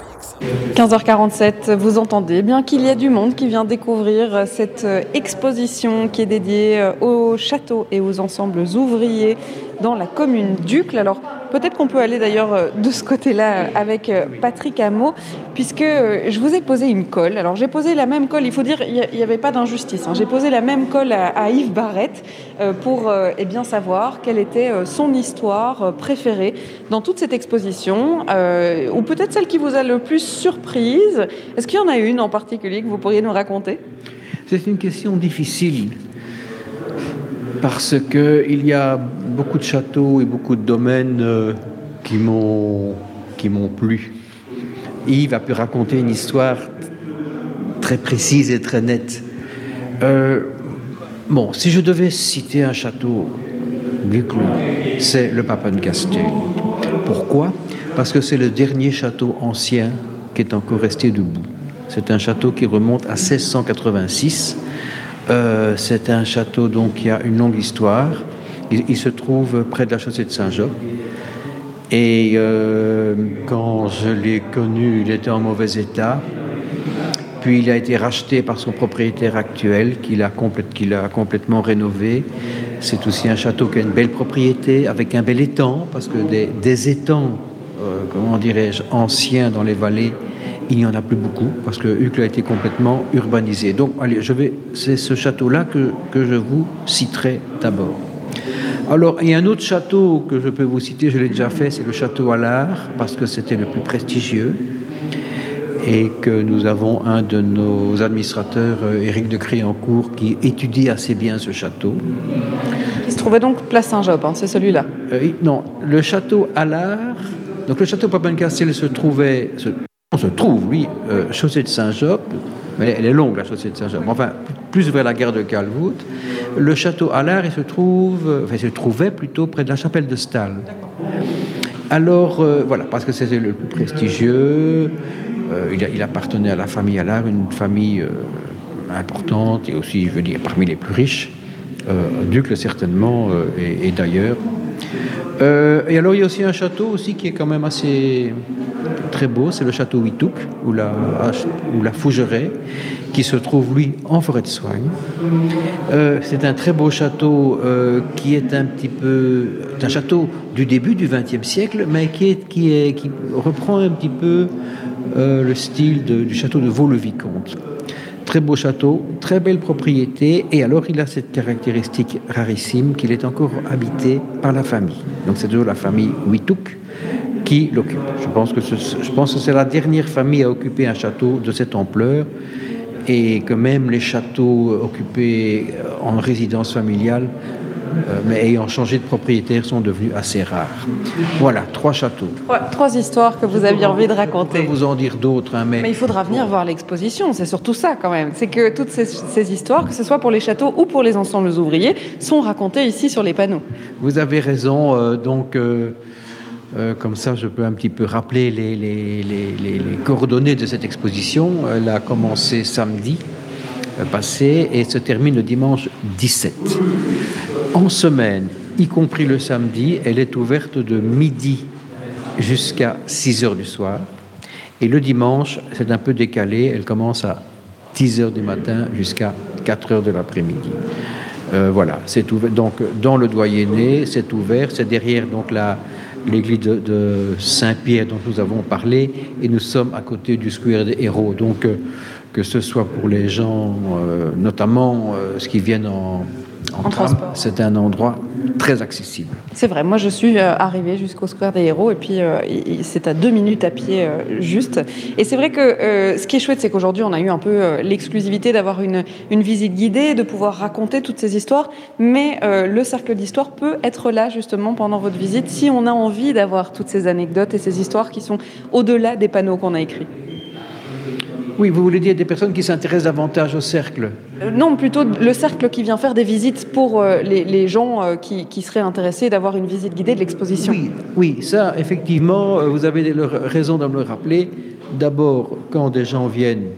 15h47, vous entendez bien qu'il y a du monde qui vient découvrir cette exposition qui est dédiée aux châteaux et aux ensembles ouvriers dans la commune d'Ucle. Alors peut-être qu'on peut aller d'ailleurs euh, de ce côté-là avec euh, Patrick Hameau, puisque euh, je vous ai posé une colle. Alors j'ai posé la même colle, il faut dire, il n'y avait pas d'injustice. Hein. J'ai posé la même colle à, Yves Barrette pour eh bien savoir quelle était son histoire préférée dans toute cette exposition, ou peut-être celle qui vous a le plus surprise. Est-ce qu'il y en a une en particulier que vous pourriez nous raconter? C'est une question difficile parce qu'il y a beaucoup de châteaux et beaucoup de domaines euh, qui m'ont qui m'ont plu. Yves a pu raconter une histoire très précise et très nette. Euh, bon, si je devais citer un château c'est le Papencastel. Pourquoi? Parce que c'est le dernier château ancien qui est encore resté debout. C'est un château qui remonte à 1686. Euh, c'est un château donc qui a une longue histoire. Il, se trouve près de la chaussée de Saint-Jean. Et euh, quand je l'ai connu, il était en mauvais état. Puis il a été racheté par son propriétaire actuel, qu'il a, a, complètement rénové. C'est aussi un château qui a une belle propriété, avec un bel étang, parce que des, étangs, euh, comment dirais-je, anciens dans les vallées, il n'y en a plus beaucoup parce que Uccle a été complètement urbanisé. Donc, allez, je vais, c'est ce château-là que, que je vous citerai d'abord. Alors, il y a un autre château que je peux vous citer, je l'ai déjà fait, c'est le château Allard, parce que c'était le plus prestigieux et que nous avons un de nos administrateurs, euh, Éric de Créancourt, qui étudie assez bien ce château. Il se trouvait donc place Saint-Job, hein, c'est celui-là euh, Non, le château Allard, donc le château Papencastel se trouvait, on se trouve, oui, euh, chaussée de Saint-Job, elle est longue, la chaussée de Saint-Job, enfin, plus vers la gare de Calvoute. Le château Allard, il se trouve, enfin, il se trouvait plutôt près de la chapelle de Stal. Alors, euh, voilà, parce que c'était le plus prestigieux, euh, il, appartenait à la famille Allard, une famille importante et aussi, je veux dire, parmi les plus riches, Ducle certainement, et d'ailleurs. Euh, et alors il y a aussi un château aussi qui est quand même assez très beau, c'est le château Witouk ou la, ou la Fougeraie, qui se trouve lui en forêt de soigne. Euh, c'est un très beau château euh, qui est un petit peu un château du début du XXe siècle, mais qui, est, qui, reprend un petit peu le style du château de Vaux-le-Vicomte. Très beau château, très belle propriété, et alors il a cette caractéristique rarissime qu'il est encore habité par la famille. Donc c'est toujours la famille Witouk qui l'occupe. Je pense que je pense que c'est la dernière famille à occuper un château de cette ampleur, et que même les châteaux occupés en résidence familiale euh, mais ayant changé de propriétaire, sont devenus assez rares. Voilà, trois châteaux. Trois, histoires que vous aviez envie de raconter. Je peux vous en dire d'autres, hein, mais... mais... il faudra venir voir l'exposition, c'est surtout ça quand même. C'est que toutes ces, histoires, que ce soit pour les châteaux ou pour les ensembles ouvriers, sont racontées ici sur les panneaux. Vous avez raison, euh, donc... Euh, comme ça, je peux un petit peu rappeler les, coordonnées de cette exposition. Elle a commencé samedi passé et se termine le dimanche 17 en semaine, y compris le samedi, elle est ouverte de midi jusqu'à 6 heures du soir. Et le dimanche, c'est un peu décalé, elle commence à 10 heures du matin jusqu'à 4 heures de l'après-midi. Euh, voilà, c'est. Donc, dans le Doyenné, c'est ouvert. C'est derrière donc la, l'église de, Saint-Pierre dont nous avons parlé, et nous sommes à côté du Square des Héros. Donc, euh, que ce soit pour les gens, euh, notamment ce qui viennent en, en, transport. C'est un endroit très accessible. C'est vrai, moi je suis euh, arrivée jusqu'au Square des Héros et puis euh, c'est à deux minutes à pied euh, juste. Et c'est vrai que ce qui est chouette, c'est qu'aujourd'hui on a eu un peu l'exclusivité d'avoir une, une, visite guidée, de pouvoir raconter toutes ces histoires, mais le cercle d'histoire peut être là justement pendant votre visite si on a envie d'avoir toutes ces anecdotes et ces histoires qui sont au-delà des panneaux qu'on a écrits. Oui, vous voulez dire des personnes qui s'intéressent davantage au cercle euh, Non, plutôt le cercle qui vient faire des visites pour euh, les, gens euh, qui, seraient intéressés d'avoir une visite guidée de l'exposition. Oui, oui, ça, effectivement, vous avez raison de me le rappeler. D'abord, quand des gens viennent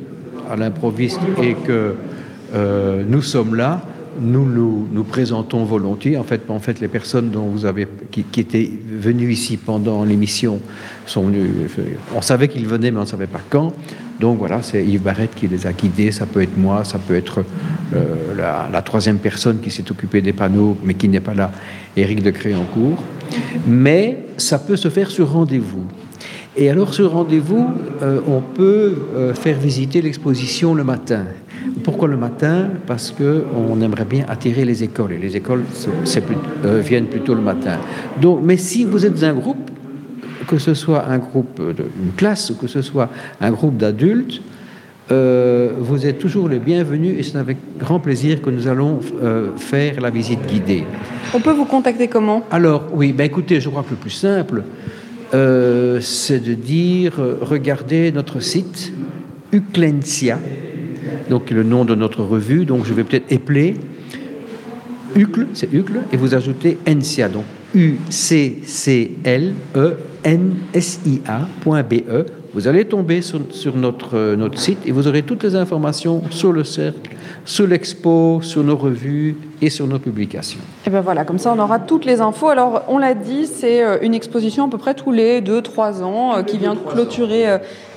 à l'improviste et que nous sommes là, nous, nous présentons volontiers. En fait, en fait, les personnes dont vous avez, qui, étaient venues ici pendant l'émission sont venues. On savait qu'ils venaient, mais on ne savait pas quand. Donc voilà, c'est Yves Barrette qui les a guidés. Ça peut être moi, ça peut être euh, la, troisième personne qui s'est occupée des panneaux, mais qui n'est pas là, Éric de Créancourt. Mais ça peut se faire sur rendez-vous. Et alors, sur rendez-vous, euh, on peut euh, faire visiter l'exposition le matin. Pourquoi le matin? Parce qu'on aimerait bien attirer les écoles, et les écoles viennent plutôt le matin. Donc, mais si vous êtes un groupe, que ce soit un groupe, une classe ou que ce soit un groupe d'adultes, euh, vous êtes toujours les bienvenus et c'est avec grand plaisir que nous allons euh, faire la visite guidée. On peut vous contacter comment? Alors, oui, ben écoutez, je crois que le plus simple, euh, c'est de dire, regardez notre site, Uclencia, donc le nom de notre revue, donc je vais peut-être épeler, Ucle, c'est Ucle, et vous ajoutez Encia, donc U-C-C-L-E-N-S-I-A.be. Vous allez tomber sur, euh, notre site et vous aurez toutes les informations sur le cercle, sur l'expo, sur nos revues et sur nos publications. Et ben voilà, comme ça on aura toutes les infos. Alors on l'a dit, c'est euh, une exposition à peu près tous les 2-3 ans euh, qui vient clôturer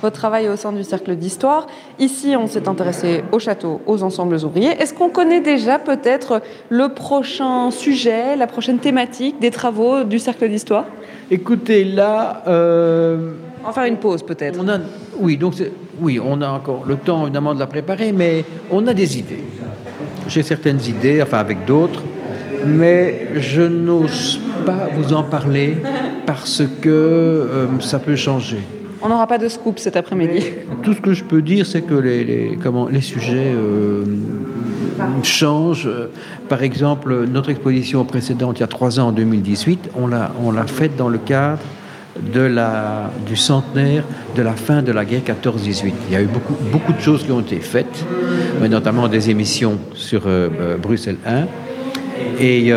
votre travail au sein du Cercle d'Histoire. Ici, on s'est intéressé au château, aux ensembles ouvriers. Est-ce qu'on connaît déjà peut-être le prochain sujet, la prochaine thématique des travaux du Cercle d'Histoire? Écoutez, là... Euh, on va faire une pause peut-être. Oui, donc oui, on a encore le temps évidemment de la préparer, mais on a des idées. J'ai certaines idées, enfin avec d'autres, mais je n'ose pas vous en parler parce que euh, ça peut changer. On n'aura pas de scoop cet après-midi. Tout ce que je peux dire, c'est que les, comment, les sujets euh, changent. Par exemple, notre exposition précédente, il y a trois ans, en 2018, on l'a, on l'a faite dans le cadre de la, du centenaire de la fin de la guerre 14-18. Il y a eu beaucoup, beaucoup de choses qui ont été faites, mais notamment des émissions sur euh, euh, Bruxelles 1. Et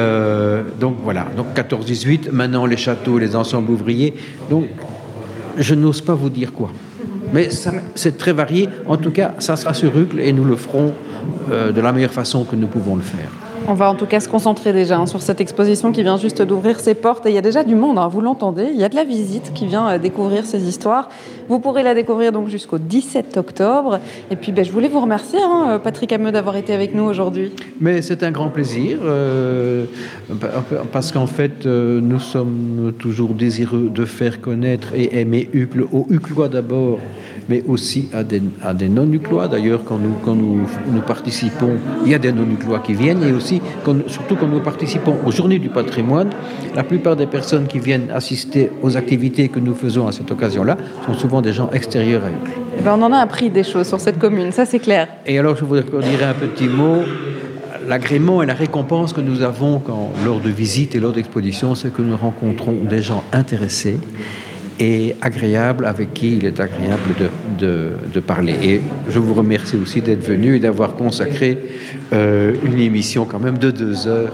donc voilà, donc 14-18, maintenant les châteaux, les ensembles ouvriers. Donc je n'ose pas vous dire quoi. Mais c'est très varié. En tout cas, ça sera sur Rucle et nous le ferons euh, de la meilleure façon que nous pouvons le faire. On va en tout cas se concentrer déjà hein, sur cette exposition qui vient juste d'ouvrir ses portes. Et il y a déjà du monde, hein, vous l'entendez. Il y a de la visite qui vient euh, découvrir ces histoires. Vous pourrez la découvrir donc jusqu'au 17 octobre. Et puis ben, je voulais vous remercier, hein, Patrick Ameux, d'avoir été avec nous aujourd'hui. Mais c'est un grand plaisir, euh, parce qu'en fait, nous sommes toujours désireux de faire connaître et aimer Hucle, au Huclois d'abord mais aussi à des, à des non-nucléois. D'ailleurs, quand, nous, quand nous, nous, participons, il y a des non-nucléois qui viennent, et aussi, surtout quand nous participons aux Journées du patrimoine, la plupart des personnes qui viennent assister aux activités que nous faisons à cette occasion-là sont souvent des gens extérieurs à Uccle. Eh ben, on en a appris des choses sur cette commune, ça c'est clair. Et alors, je voudrais dire un petit mot l'agrément et la récompense que nous avons quand, lors de visites et lors d'expositions, c'est que nous rencontrons des gens intéressés et agréable, avec qui il est agréable de, de, parler. Et je vous remercie aussi d'être venu et d'avoir consacré euh, une émission quand même de deux heures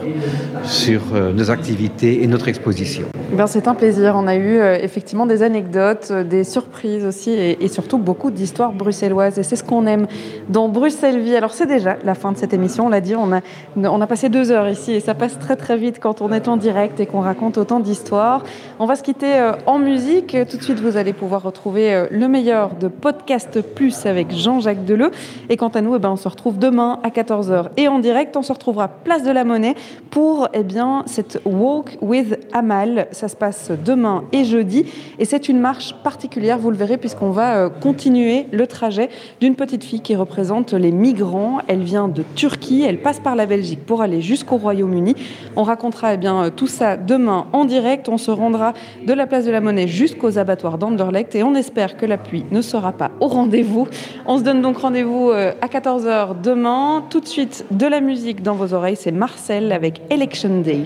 sur euh, nos activités et notre exposition. Ben, C'est un plaisir. On a eu euh, effectivement des anecdotes, des surprises aussi et, surtout beaucoup d'histoires bruxelloises. Et c'est ce qu'on aime dans Bruxelles Vie. Alors c'est déjà la fin de cette émission, on l'a dit, on a, on a passé deux heures ici et ça passe très très vite quand on est en direct et qu'on raconte autant d'histoires. On va se quitter en musique. Tout de suite, vous allez pouvoir retrouver le meilleur de Podcast Plus avec Jean-Jacques Deleu. Et quant à nous, eh ben, on se retrouve demain à 14h. Et en direct, on se retrouvera place de la Monnaie pour eh bien, cette Walk with Amal. Ça se passe demain et jeudi. Et c'est une marche particulière, vous le verrez, puisqu'on va euh, continuer le trajet d'une petite fille qui représente les migrants. Elle vient de Turquie, elle passe par la Belgique pour aller jusqu'au Royaume-Uni. On racontera eh bien, euh, tout ça demain en direct. On se rendra de la place de la Monnaie jusqu'au aux abattoirs d'Anderlecht et on espère que la pluie ne sera pas au rendez-vous. On se donne donc rendez-vous euh, à 14h demain. Tout de suite, de la musique dans vos oreilles, c'est Marcel avec Election Day.